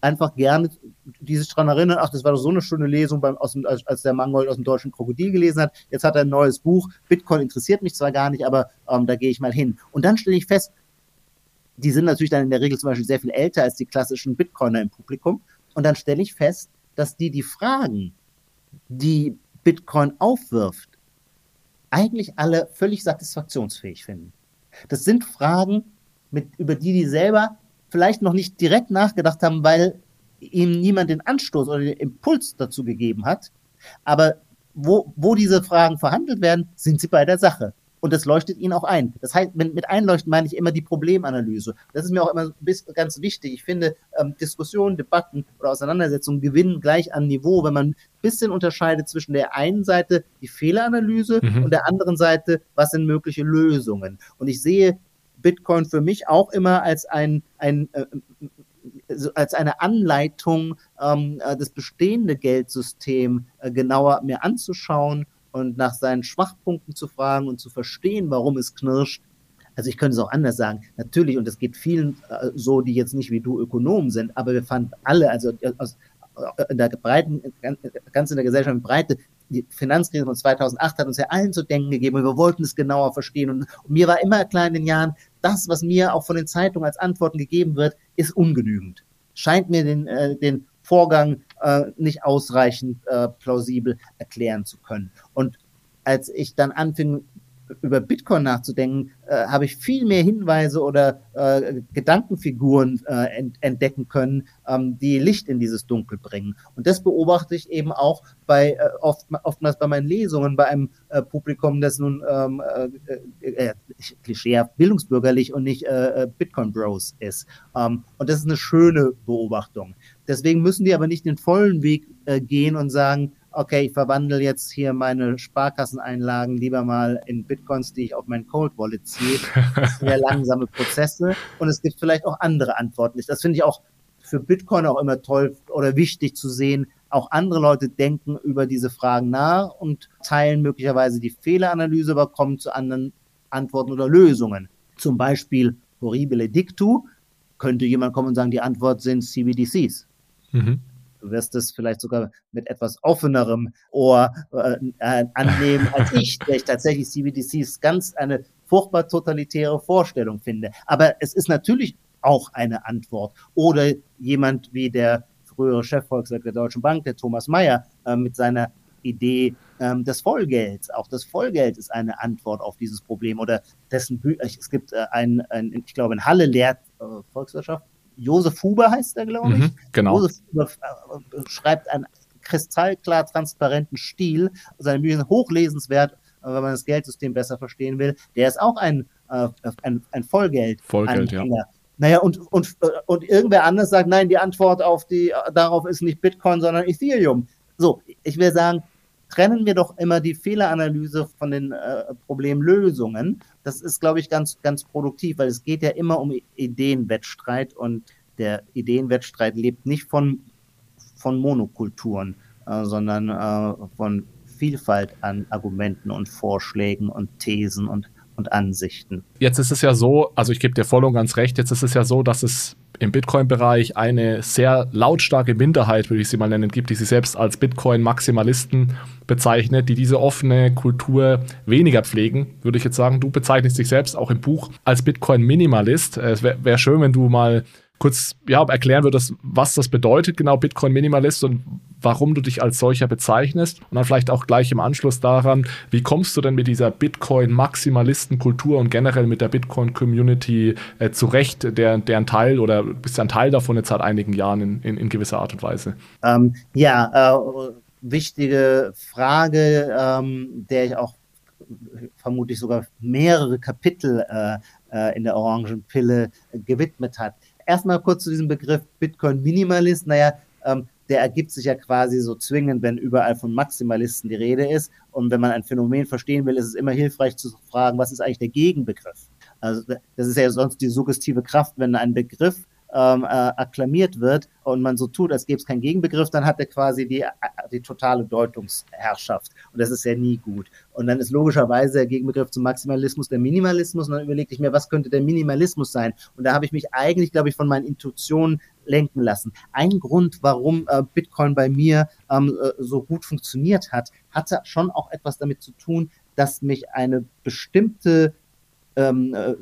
einfach gerne die sich daran erinnern, ach, das war doch so eine schöne Lesung, beim, aus dem, als, als der Mangold aus dem deutschen Krokodil gelesen hat. Jetzt hat er ein neues Buch. Bitcoin interessiert mich zwar gar nicht, aber ähm, da gehe ich mal hin. Und dann stelle ich fest, die sind natürlich dann in der Regel zum Beispiel sehr viel älter als die klassischen Bitcoiner im Publikum. Und dann stelle ich fest, dass die die Fragen, die Bitcoin aufwirft, eigentlich alle völlig satisfaktionsfähig finden. Das sind Fragen, mit, über die die selber vielleicht noch nicht direkt nachgedacht haben, weil ihnen niemand den Anstoß oder den Impuls dazu gegeben hat. Aber wo, wo diese Fragen verhandelt werden, sind sie bei der Sache und das leuchtet ihnen auch ein. Das heißt, mit Einleuchten meine ich immer die Problemanalyse. Das ist mir auch immer ganz wichtig. Ich finde, ähm, Diskussionen, Debatten oder Auseinandersetzungen gewinnen gleich an Niveau, wenn man ein bisschen unterscheidet zwischen der einen Seite die Fehleranalyse mhm. und der anderen Seite, was sind mögliche Lösungen. Und ich sehe Bitcoin für mich auch immer als ein, ein äh, als eine Anleitung, ähm, äh, das bestehende Geldsystem äh, genauer mir anzuschauen und nach seinen Schwachpunkten zu fragen und zu verstehen, warum es knirscht. Also ich könnte es auch anders sagen. Natürlich, und es geht vielen äh, so, die jetzt nicht wie du Ökonomen sind, aber wir fanden alle, also äh, aus, äh, in der breiten, ganz in der Gesellschaft in Breite, die Finanzkrise von 2008 hat uns ja allen zu denken gegeben und wir wollten es genauer verstehen. Und, und mir war immer klar in den Jahren, das, was mir auch von den Zeitungen als Antworten gegeben wird, ist ungenügend. Scheint mir den, äh, den Vorgang äh, nicht ausreichend äh, plausibel erklären zu können. Und als ich dann anfing, über Bitcoin nachzudenken, äh, habe ich viel mehr Hinweise oder äh, Gedankenfiguren äh, ent entdecken können, ähm, die Licht in dieses Dunkel bringen. Und das beobachte ich eben auch bei äh, oft, oftmals bei meinen Lesungen, bei einem äh, Publikum, das nun ähm, äh, äh, klischeehaft bildungsbürgerlich und nicht äh, Bitcoin Bros ist. Ähm, und das ist eine schöne Beobachtung. Deswegen müssen die aber nicht den vollen Weg äh, gehen und sagen, okay, ich verwandle jetzt hier meine Sparkasseneinlagen lieber mal in Bitcoins, die ich auf mein Cold Wallet ziehe. Sehr langsame Prozesse. Und es gibt vielleicht auch andere Antworten. Das finde ich auch für Bitcoin auch immer toll oder wichtig zu sehen. Auch andere Leute denken über diese Fragen nach und teilen möglicherweise die Fehleranalyse, aber kommen zu anderen Antworten oder Lösungen. Zum Beispiel horribile dictu könnte jemand kommen und sagen, die Antwort sind CBDCs. Mhm. Du wirst es vielleicht sogar mit etwas offenerem Ohr äh, äh, annehmen als ich, der ich tatsächlich CBDCs ganz eine furchtbar totalitäre Vorstellung finde. Aber es ist natürlich auch eine Antwort. Oder jemand wie der frühere Chefvolkswirt der Deutschen Bank, der Thomas Mayer, äh, mit seiner Idee ähm, des Vollgelds. Auch das Vollgeld ist eine Antwort auf dieses Problem. Oder dessen Bü es gibt äh, ein, ein, ich glaube, in Halle lehrt äh, Volkswirtschaft Josef Huber heißt er, glaube ich. Mhm, genau. Josef Huber äh, schreibt einen kristallklar transparenten Stil. Seine Bücher sind hochlesenswert, äh, wenn man das Geldsystem besser verstehen will. Der ist auch ein, äh, ein, ein Vollgeld. Vollgeld, ja. Naja, und, und, und irgendwer anders sagt, nein, die Antwort auf die, darauf ist nicht Bitcoin, sondern Ethereum. So, ich will sagen, trennen wir doch immer die Fehleranalyse von den äh, Problemlösungen. Das ist, glaube ich, ganz, ganz produktiv, weil es geht ja immer um Ideenwettstreit und der Ideenwettstreit lebt nicht von, von Monokulturen, äh, sondern äh, von Vielfalt an Argumenten und Vorschlägen und Thesen und, und Ansichten. Jetzt ist es ja so, also ich gebe dir voll und ganz recht, jetzt ist es ja so, dass es im Bitcoin-Bereich eine sehr lautstarke Minderheit, würde ich sie mal nennen, gibt, die sich selbst als Bitcoin-Maximalisten bezeichnet, die diese offene Kultur weniger pflegen, würde ich jetzt sagen. Du bezeichnest dich selbst auch im Buch als Bitcoin-Minimalist. Es wäre wär schön, wenn du mal kurz ja, erklären würdest, was das bedeutet, genau Bitcoin Minimalist und warum du dich als solcher bezeichnest. Und dann vielleicht auch gleich im Anschluss daran, wie kommst du denn mit dieser Bitcoin Maximalisten Kultur und generell mit der Bitcoin Community äh, zurecht, der, deren Teil oder bist ein Teil davon jetzt seit einigen Jahren in, in, in gewisser Art und Weise? Ähm, ja, äh, wichtige Frage, ähm, der ich auch vermutlich sogar mehrere Kapitel äh, äh in der Orangenpille gewidmet hat erstmal kurz zu diesem Begriff Bitcoin Minimalist. Naja, ähm, der ergibt sich ja quasi so zwingend, wenn überall von Maximalisten die Rede ist. Und wenn man ein Phänomen verstehen will, ist es immer hilfreich zu fragen, was ist eigentlich der Gegenbegriff? Also das ist ja sonst die suggestive Kraft, wenn ein Begriff ähm, äh, akklamiert wird und man so tut, als gäbe es keinen Gegenbegriff, dann hat er quasi die, äh, die totale Deutungsherrschaft. Und das ist ja nie gut. Und dann ist logischerweise der Gegenbegriff zum Maximalismus der Minimalismus. Und dann überlegte ich mir, was könnte der Minimalismus sein? Und da habe ich mich eigentlich, glaube ich, von meinen Intuitionen lenken lassen. Ein Grund, warum äh, Bitcoin bei mir ähm, äh, so gut funktioniert hat, hatte schon auch etwas damit zu tun, dass mich eine bestimmte ähm, äh,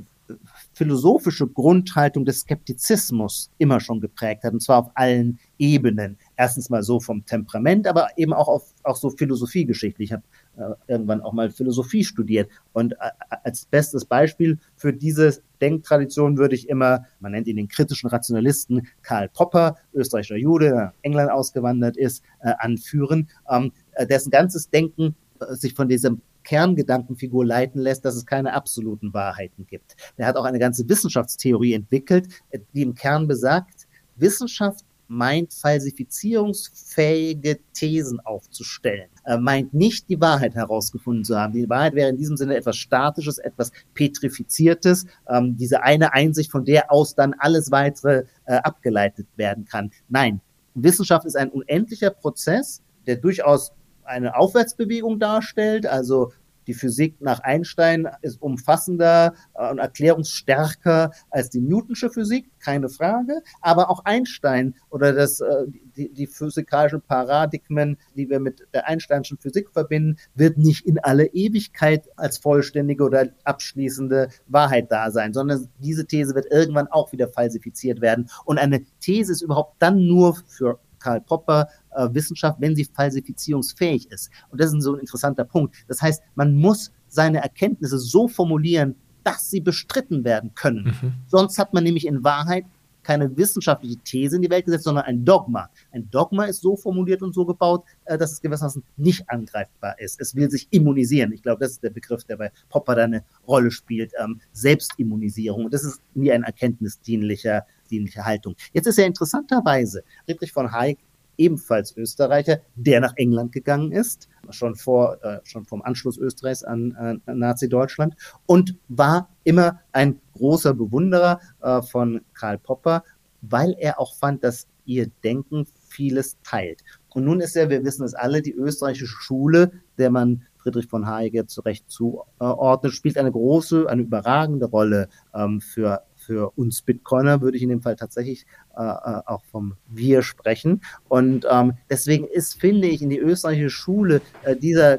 philosophische Grundhaltung des Skeptizismus immer schon geprägt hat, und zwar auf allen Ebenen. Erstens mal so vom Temperament, aber eben auch auf auch so philosophiegeschichtlich. Ich habe äh, irgendwann auch mal Philosophie studiert. Und äh, als bestes Beispiel für diese Denktradition würde ich immer, man nennt ihn den kritischen Rationalisten, Karl Popper, österreichischer Jude, nach England ausgewandert ist, äh, anführen, ähm, äh, dessen ganzes Denken äh, sich von diesem Kerngedankenfigur leiten lässt, dass es keine absoluten Wahrheiten gibt. Er hat auch eine ganze Wissenschaftstheorie entwickelt, die im Kern besagt, Wissenschaft meint falsifizierungsfähige Thesen aufzustellen, er meint nicht die Wahrheit herausgefunden zu haben. Die Wahrheit wäre in diesem Sinne etwas Statisches, etwas Petrifiziertes, ähm, diese eine Einsicht, von der aus dann alles weitere äh, abgeleitet werden kann. Nein, Wissenschaft ist ein unendlicher Prozess, der durchaus eine Aufwärtsbewegung darstellt. Also die Physik nach Einstein ist umfassender äh, und erklärungsstärker als die Newtonsche Physik, keine Frage. Aber auch Einstein oder das, äh, die, die physikalischen Paradigmen, die wir mit der Einsteinschen Physik verbinden, wird nicht in alle Ewigkeit als vollständige oder abschließende Wahrheit da sein, sondern diese These wird irgendwann auch wieder falsifiziert werden. Und eine These ist überhaupt dann nur für Karl Popper äh, Wissenschaft, wenn sie falsifizierungsfähig ist. Und das ist so ein interessanter Punkt. Das heißt, man muss seine Erkenntnisse so formulieren, dass sie bestritten werden können. Mhm. Sonst hat man nämlich in Wahrheit keine wissenschaftliche These in die Welt gesetzt, sondern ein Dogma. Ein Dogma ist so formuliert und so gebaut, äh, dass es gewissermaßen nicht angreifbar ist. Es will sich immunisieren. Ich glaube, das ist der Begriff, der bei Popper da eine Rolle spielt. Ähm, Selbstimmunisierung. Und das ist nie ein erkenntnisdienlicher dienliche Haltung. Jetzt ist ja interessanterweise Friedrich von Hayek ebenfalls Österreicher, der nach England gegangen ist, schon vor, äh, schon vom Anschluss Österreichs an äh, Nazi-Deutschland und war immer ein großer Bewunderer äh, von Karl Popper, weil er auch fand, dass ihr Denken vieles teilt. Und nun ist ja, wir wissen es alle, die österreichische Schule, der man Friedrich von Hayek zu Recht zuordnet, spielt eine große, eine überragende Rolle ähm, für für uns Bitcoiner würde ich in dem Fall tatsächlich äh, äh, auch vom Wir sprechen. Und ähm, deswegen ist, finde ich, in die österreichische Schule äh, dieser,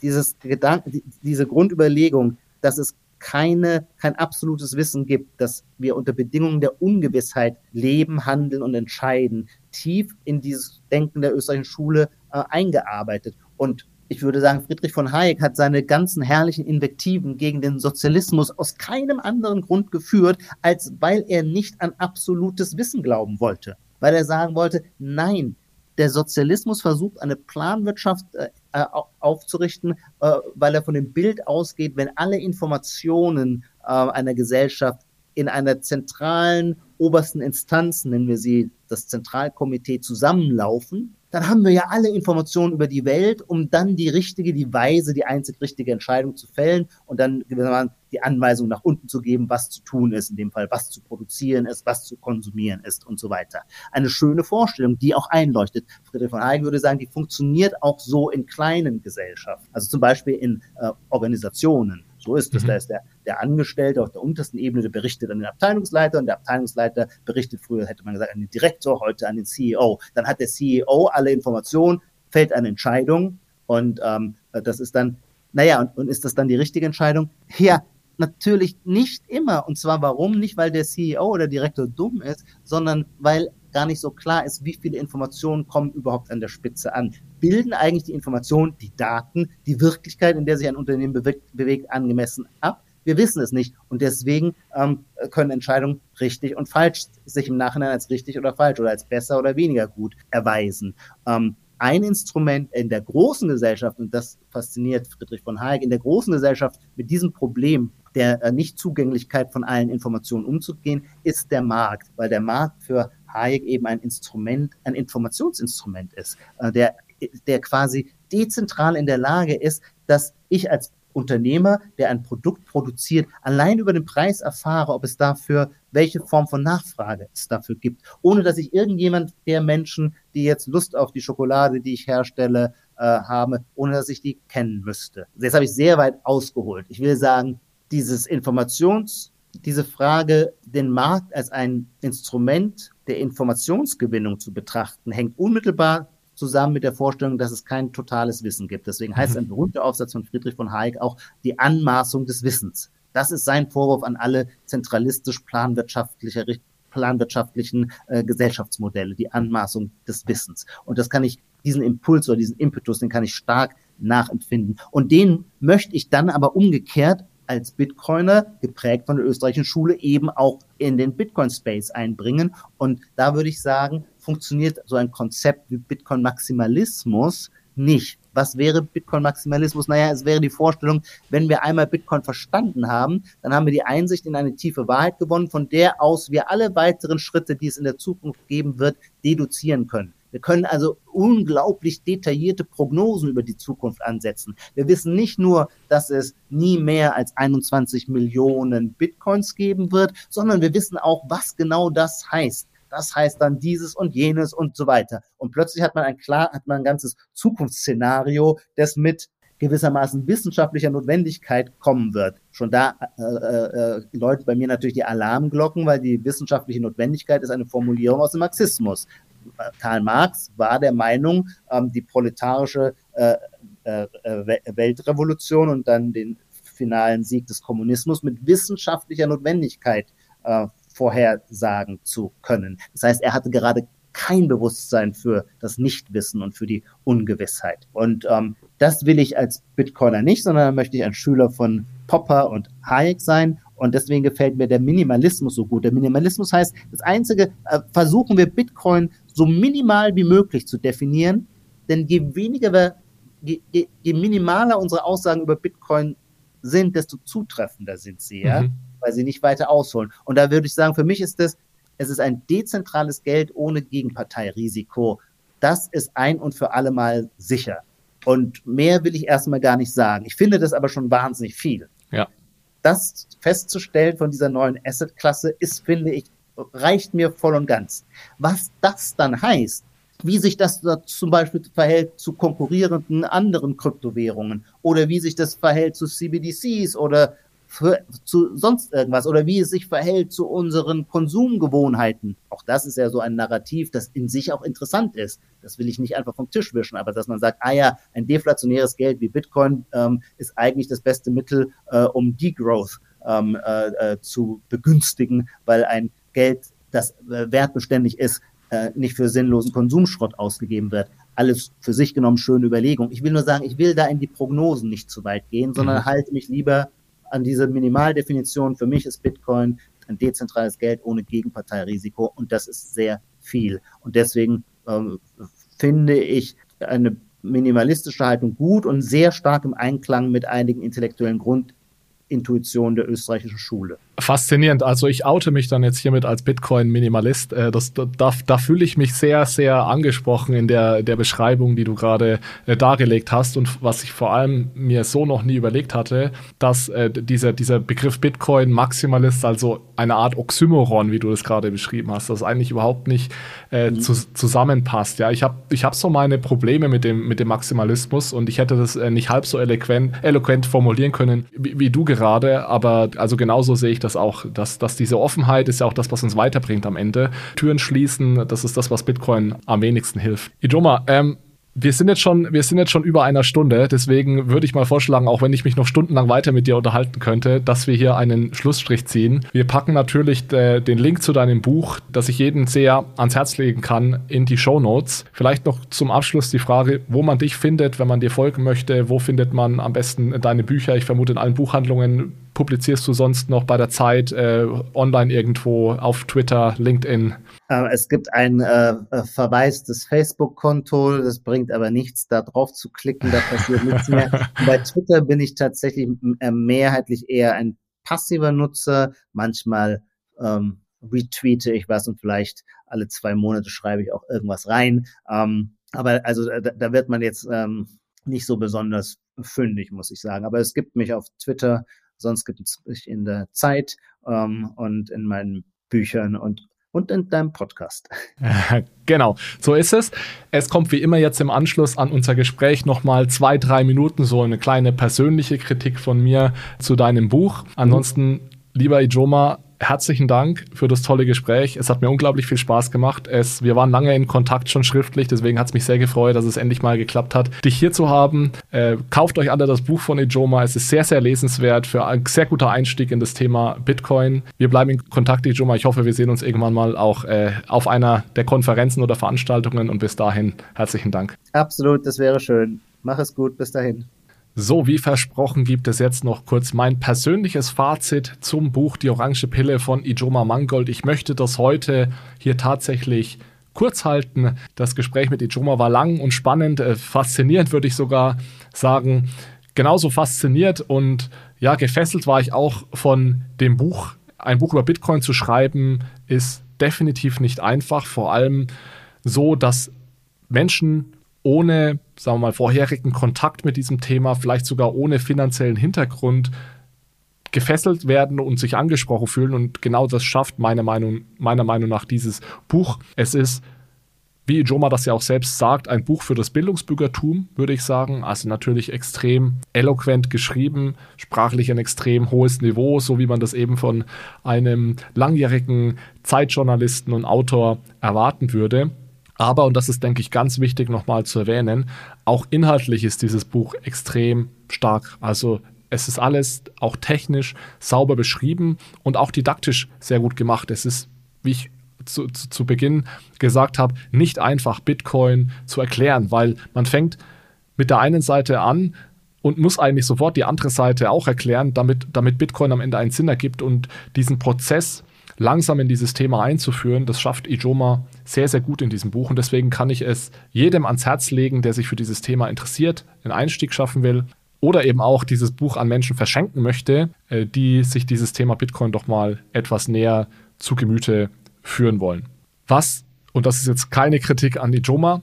dieses Gedanken, die, diese Grundüberlegung, dass es keine, kein absolutes Wissen gibt, dass wir unter Bedingungen der Ungewissheit leben, handeln und entscheiden, tief in dieses Denken der österreichischen Schule äh, eingearbeitet. Und ich würde sagen, Friedrich von Hayek hat seine ganzen herrlichen Invektiven gegen den Sozialismus aus keinem anderen Grund geführt, als weil er nicht an absolutes Wissen glauben wollte. Weil er sagen wollte, nein, der Sozialismus versucht, eine Planwirtschaft äh, aufzurichten, äh, weil er von dem Bild ausgeht, wenn alle Informationen äh, einer Gesellschaft in einer zentralen obersten Instanz, nennen wir sie das Zentralkomitee, zusammenlaufen, dann haben wir ja alle Informationen über die Welt, um dann die richtige, die weise, die einzig richtige Entscheidung zu fällen und dann die Anweisung nach unten zu geben, was zu tun ist, in dem Fall, was zu produzieren ist, was zu konsumieren ist und so weiter. Eine schöne Vorstellung, die auch einleuchtet. Friedrich von Hayek würde sagen, die funktioniert auch so in kleinen Gesellschaften, also zum Beispiel in äh, Organisationen. So ist es. Mhm. Da ist der, der Angestellte auf der untersten Ebene, der berichtet an den Abteilungsleiter und der Abteilungsleiter berichtet früher, hätte man gesagt, an den Direktor, heute an den CEO. Dann hat der CEO alle Informationen, fällt eine Entscheidung und ähm, das ist dann, naja, und, und ist das dann die richtige Entscheidung? Ja, natürlich nicht immer. Und zwar warum? Nicht, weil der CEO oder Direktor dumm ist, sondern weil gar nicht so klar ist, wie viele Informationen kommen überhaupt an der Spitze an. Bilden eigentlich die Informationen, die Daten, die Wirklichkeit, in der sich ein Unternehmen bewegt, bewegt angemessen ab? Wir wissen es nicht. Und deswegen ähm, können Entscheidungen richtig und falsch sich im Nachhinein als richtig oder falsch oder als besser oder weniger gut erweisen. Ähm, ein Instrument in der großen Gesellschaft, und das fasziniert Friedrich von Hayek, in der großen Gesellschaft mit diesem Problem der äh, Nichtzugänglichkeit von allen Informationen umzugehen, ist der Markt, weil der Markt für Hayek eben ein Instrument, ein Informationsinstrument ist, äh, der, der quasi dezentral in der Lage ist, dass ich als Unternehmer, der ein Produkt produziert, allein über den Preis erfahre, ob es dafür, welche Form von Nachfrage es dafür gibt, ohne dass ich irgendjemand der Menschen, die jetzt Lust auf die Schokolade, die ich herstelle, äh, habe, ohne dass ich die kennen müsste. Jetzt habe ich sehr weit ausgeholt. Ich will sagen, dieses Informations, diese Frage, den Markt als ein Instrument der Informationsgewinnung zu betrachten, hängt unmittelbar zusammen mit der Vorstellung, dass es kein totales Wissen gibt. Deswegen heißt ein berühmter Aufsatz von Friedrich von Hayek auch die Anmaßung des Wissens. Das ist sein Vorwurf an alle zentralistisch planwirtschaftliche planwirtschaftlichen äh, Gesellschaftsmodelle, die Anmaßung des Wissens. Und das kann ich, diesen Impuls oder diesen Impetus, den kann ich stark nachempfinden. Und den möchte ich dann aber umgekehrt als Bitcoiner, geprägt von der österreichischen Schule, eben auch in den Bitcoin-Space einbringen. Und da würde ich sagen, funktioniert so ein Konzept wie Bitcoin-Maximalismus nicht. Was wäre Bitcoin-Maximalismus? Naja, es wäre die Vorstellung, wenn wir einmal Bitcoin verstanden haben, dann haben wir die Einsicht in eine tiefe Wahrheit gewonnen, von der aus wir alle weiteren Schritte, die es in der Zukunft geben wird, deduzieren können. Wir können also unglaublich detaillierte Prognosen über die Zukunft ansetzen. Wir wissen nicht nur, dass es nie mehr als 21 Millionen Bitcoins geben wird, sondern wir wissen auch, was genau das heißt. Das heißt dann dieses und jenes und so weiter. Und plötzlich hat man ein klar, hat man ein ganzes Zukunftsszenario, das mit gewissermaßen wissenschaftlicher Notwendigkeit kommen wird. Schon da äh, äh, läutet bei mir natürlich die Alarmglocken, weil die wissenschaftliche Notwendigkeit ist eine Formulierung aus dem Marxismus. Karl Marx war der Meinung, ähm, die proletarische äh, äh, Weltrevolution und dann den finalen Sieg des Kommunismus mit wissenschaftlicher Notwendigkeit äh, vorhersagen zu können. Das heißt, er hatte gerade kein Bewusstsein für das Nichtwissen und für die Ungewissheit. Und ähm, Das will ich als Bitcoiner nicht, sondern möchte ich ein Schüler von Popper und Hayek sein. Und deswegen gefällt mir der Minimalismus so gut. Der Minimalismus heißt, das Einzige, äh, versuchen wir Bitcoin so minimal wie möglich zu definieren. Denn je weniger wir, je, je, je minimaler unsere Aussagen über Bitcoin sind, desto zutreffender sind sie, ja, mhm. Weil sie nicht weiter ausholen. Und da würde ich sagen, für mich ist das, es ist ein dezentrales Geld ohne Gegenparteirisiko. Das ist ein und für alle Mal sicher. Und mehr will ich erstmal gar nicht sagen. Ich finde das aber schon wahnsinnig viel. Ja. Das festzustellen von dieser neuen Asset-Klasse ist, finde ich, reicht mir voll und ganz. Was das dann heißt, wie sich das da zum Beispiel verhält zu konkurrierenden anderen Kryptowährungen oder wie sich das verhält zu CBDCs oder für, zu sonst irgendwas oder wie es sich verhält zu unseren Konsumgewohnheiten. Auch das ist ja so ein Narrativ, das in sich auch interessant ist. Das will ich nicht einfach vom Tisch wischen, aber dass man sagt, ah ja, ein deflationäres Geld wie Bitcoin ähm, ist eigentlich das beste Mittel, äh, um Degrowth ähm, äh, äh, zu begünstigen, weil ein Geld, das äh, wertbeständig ist, äh, nicht für sinnlosen Konsumschrott ausgegeben wird. Alles für sich genommen schöne Überlegung. Ich will nur sagen, ich will da in die Prognosen nicht zu weit gehen, sondern mhm. halte mich lieber an diese Minimaldefinition. Für mich ist Bitcoin ein dezentrales Geld ohne Gegenparteirisiko und das ist sehr viel. Und deswegen ähm, finde ich eine minimalistische Haltung gut und sehr stark im Einklang mit einigen intellektuellen Grundintuitionen der österreichischen Schule faszinierend. Also ich oute mich dann jetzt hiermit als Bitcoin-Minimalist. Äh, das, da, da fühle ich mich sehr, sehr angesprochen in der, der Beschreibung, die du gerade äh, dargelegt hast. Und was ich vor allem mir so noch nie überlegt hatte, dass äh, dieser, dieser Begriff Bitcoin-Maximalist, also eine Art Oxymoron, wie du das gerade beschrieben hast, das eigentlich überhaupt nicht äh, mhm. zu, zusammenpasst. Ja, ich habe ich hab so meine Probleme mit dem, mit dem Maximalismus und ich hätte das äh, nicht halb so eloquent, eloquent formulieren können wie, wie du gerade, aber also genauso sehe ich das auch, dass, dass diese Offenheit ist ja auch das, was uns weiterbringt am Ende. Türen schließen, das ist das, was Bitcoin am wenigsten hilft. Idoma, ähm, wir sind jetzt schon, wir sind jetzt schon über einer Stunde, deswegen würde ich mal vorschlagen, auch wenn ich mich noch stundenlang weiter mit dir unterhalten könnte, dass wir hier einen Schlussstrich ziehen. Wir packen natürlich äh, den Link zu deinem Buch, das ich jedem sehr ans Herz legen kann, in die Show Notes. Vielleicht noch zum Abschluss die Frage, wo man dich findet, wenn man dir folgen möchte. Wo findet man am besten deine Bücher? Ich vermute in allen Buchhandlungen publizierst du sonst noch bei der Zeit äh, online irgendwo auf Twitter, LinkedIn? Äh, es gibt ein äh, äh, verwaistes Facebook-Konto, das bringt aber nichts, da drauf zu klicken, da passiert nichts mehr. bei Twitter bin ich tatsächlich äh, mehrheitlich eher ein passiver Nutzer. Manchmal ähm, retweete ich was und vielleicht alle zwei Monate schreibe ich auch irgendwas rein. Ähm, aber also da, da wird man jetzt ähm, nicht so besonders fündig, muss ich sagen. Aber es gibt mich auf Twitter, sonst gibt es mich in der Zeit ähm, und in meinen Büchern und und in deinem Podcast. genau, so ist es. Es kommt wie immer jetzt im Anschluss an unser Gespräch nochmal zwei, drei Minuten so eine kleine persönliche Kritik von mir zu deinem Buch. Ansonsten, lieber Ijoma, herzlichen Dank für das tolle Gespräch. Es hat mir unglaublich viel Spaß gemacht. Es, wir waren lange in Kontakt schon schriftlich, deswegen hat es mich sehr gefreut, dass es endlich mal geklappt hat, dich hier zu haben. Äh, kauft euch alle das Buch von Ijoma. Es ist sehr, sehr lesenswert für ein sehr guter Einstieg in das Thema Bitcoin. Wir bleiben in Kontakt, Ijoma. Ich hoffe, wir sehen uns irgendwann mal auch äh, auf einer der Konferenzen oder Veranstaltungen und bis dahin herzlichen Dank. Absolut, das wäre schön. Mach es gut, bis dahin. So, wie versprochen gibt es jetzt noch kurz mein persönliches Fazit zum Buch Die Orange Pille von Ijoma Mangold. Ich möchte das heute hier tatsächlich kurz halten. Das Gespräch mit Ijoma war lang und spannend, äh, faszinierend würde ich sogar sagen. Genauso fasziniert und ja, gefesselt war ich auch von dem Buch. Ein Buch über Bitcoin zu schreiben ist definitiv nicht einfach, vor allem so, dass Menschen ohne, sagen wir mal, vorherigen Kontakt mit diesem Thema, vielleicht sogar ohne finanziellen Hintergrund, gefesselt werden und sich angesprochen fühlen. Und genau das schafft meiner Meinung, meiner Meinung nach dieses Buch. Es ist, wie Joma das ja auch selbst sagt, ein Buch für das Bildungsbürgertum, würde ich sagen. Also natürlich extrem eloquent geschrieben, sprachlich ein extrem hohes Niveau, so wie man das eben von einem langjährigen Zeitjournalisten und Autor erwarten würde. Aber, und das ist, denke ich, ganz wichtig nochmal zu erwähnen, auch inhaltlich ist dieses Buch extrem stark. Also es ist alles auch technisch sauber beschrieben und auch didaktisch sehr gut gemacht. Es ist, wie ich zu, zu, zu Beginn gesagt habe, nicht einfach Bitcoin zu erklären, weil man fängt mit der einen Seite an und muss eigentlich sofort die andere Seite auch erklären, damit, damit Bitcoin am Ende einen Sinn ergibt und diesen Prozess langsam in dieses Thema einzuführen. Das schafft Ijoma sehr, sehr gut in diesem Buch und deswegen kann ich es jedem ans Herz legen, der sich für dieses Thema interessiert, einen Einstieg schaffen will oder eben auch dieses Buch an Menschen verschenken möchte, äh, die sich dieses Thema Bitcoin doch mal etwas näher zu Gemüte führen wollen. Was, und das ist jetzt keine Kritik an Ijoma,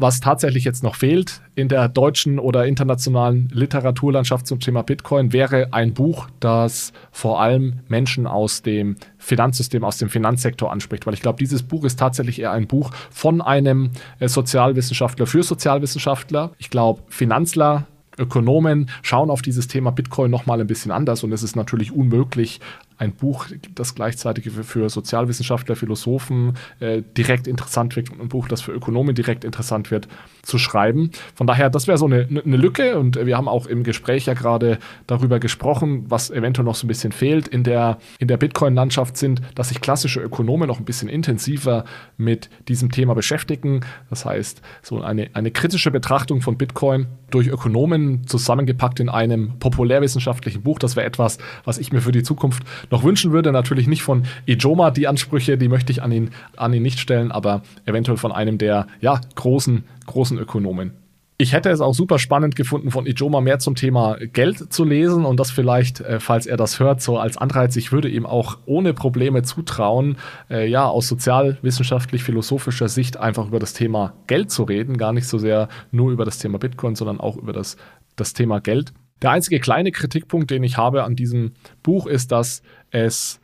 was tatsächlich jetzt noch fehlt in der deutschen oder internationalen Literaturlandschaft zum Thema Bitcoin, wäre ein Buch, das vor allem Menschen aus dem Finanzsystem, aus dem Finanzsektor anspricht. Weil ich glaube, dieses Buch ist tatsächlich eher ein Buch von einem äh, Sozialwissenschaftler für Sozialwissenschaftler. Ich glaube, Finanzler Ökonomen schauen auf dieses Thema Bitcoin nochmal ein bisschen anders und es ist natürlich unmöglich, ein Buch, das gleichzeitig für Sozialwissenschaftler, Philosophen äh, direkt interessant wird und ein Buch, das für Ökonomen direkt interessant wird, zu schreiben. Von daher, das wäre so eine, eine Lücke und wir haben auch im Gespräch ja gerade darüber gesprochen, was eventuell noch so ein bisschen fehlt in der, in der Bitcoin-Landschaft sind, dass sich klassische Ökonomen noch ein bisschen intensiver mit diesem Thema beschäftigen. Das heißt, so eine, eine kritische Betrachtung von Bitcoin durch Ökonomen zusammengepackt in einem populärwissenschaftlichen Buch. Das wäre etwas, was ich mir für die Zukunft noch wünschen würde. Natürlich nicht von Ijoma, die Ansprüche, die möchte ich an ihn, an ihn nicht stellen, aber eventuell von einem der ja, großen, großen Ökonomen. Ich hätte es auch super spannend gefunden, von Ijoma mehr zum Thema Geld zu lesen und das vielleicht, äh, falls er das hört, so als Anreiz. Ich würde ihm auch ohne Probleme zutrauen, äh, ja, aus sozialwissenschaftlich-philosophischer Sicht einfach über das Thema Geld zu reden. Gar nicht so sehr nur über das Thema Bitcoin, sondern auch über das, das Thema Geld. Der einzige kleine Kritikpunkt, den ich habe an diesem Buch, ist, dass es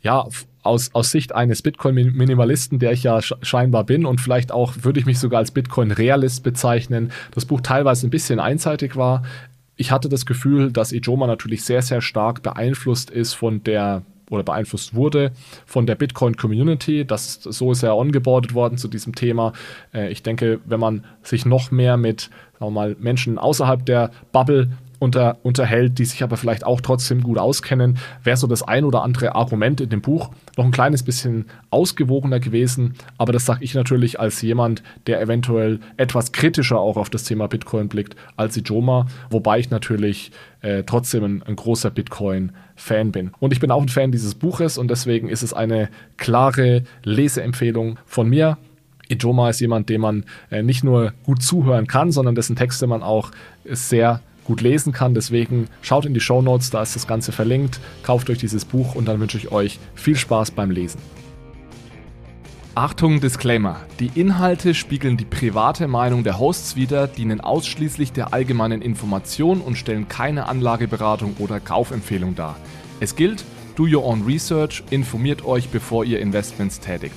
ja aus, aus Sicht eines Bitcoin-Minimalisten, der ich ja scheinbar bin und vielleicht auch würde ich mich sogar als Bitcoin-Realist bezeichnen, das Buch teilweise ein bisschen einseitig war. Ich hatte das Gefühl, dass Ijoma natürlich sehr, sehr stark beeinflusst ist von der oder beeinflusst wurde von der Bitcoin-Community. Das, so ist er ongeboardet worden zu diesem Thema. Äh, ich denke, wenn man sich noch mehr mit sagen mal, Menschen außerhalb der Bubble unter, unterhält, die sich aber vielleicht auch trotzdem gut auskennen, wäre so das ein oder andere Argument in dem Buch noch ein kleines bisschen ausgewogener gewesen. Aber das sage ich natürlich als jemand, der eventuell etwas kritischer auch auf das Thema Bitcoin blickt als Ijoma, wobei ich natürlich äh, trotzdem ein, ein großer Bitcoin-Fan bin. Und ich bin auch ein Fan dieses Buches und deswegen ist es eine klare Leseempfehlung von mir. Ijoma ist jemand, dem man äh, nicht nur gut zuhören kann, sondern dessen Texte man auch sehr gut lesen kann. Deswegen schaut in die Show Notes, da ist das Ganze verlinkt. Kauft euch dieses Buch und dann wünsche ich euch viel Spaß beim Lesen. Achtung, Disclaimer. Die Inhalte spiegeln die private Meinung der Hosts wider, dienen ausschließlich der allgemeinen Information und stellen keine Anlageberatung oder Kaufempfehlung dar. Es gilt, do your own research, informiert euch, bevor ihr Investments tätigt.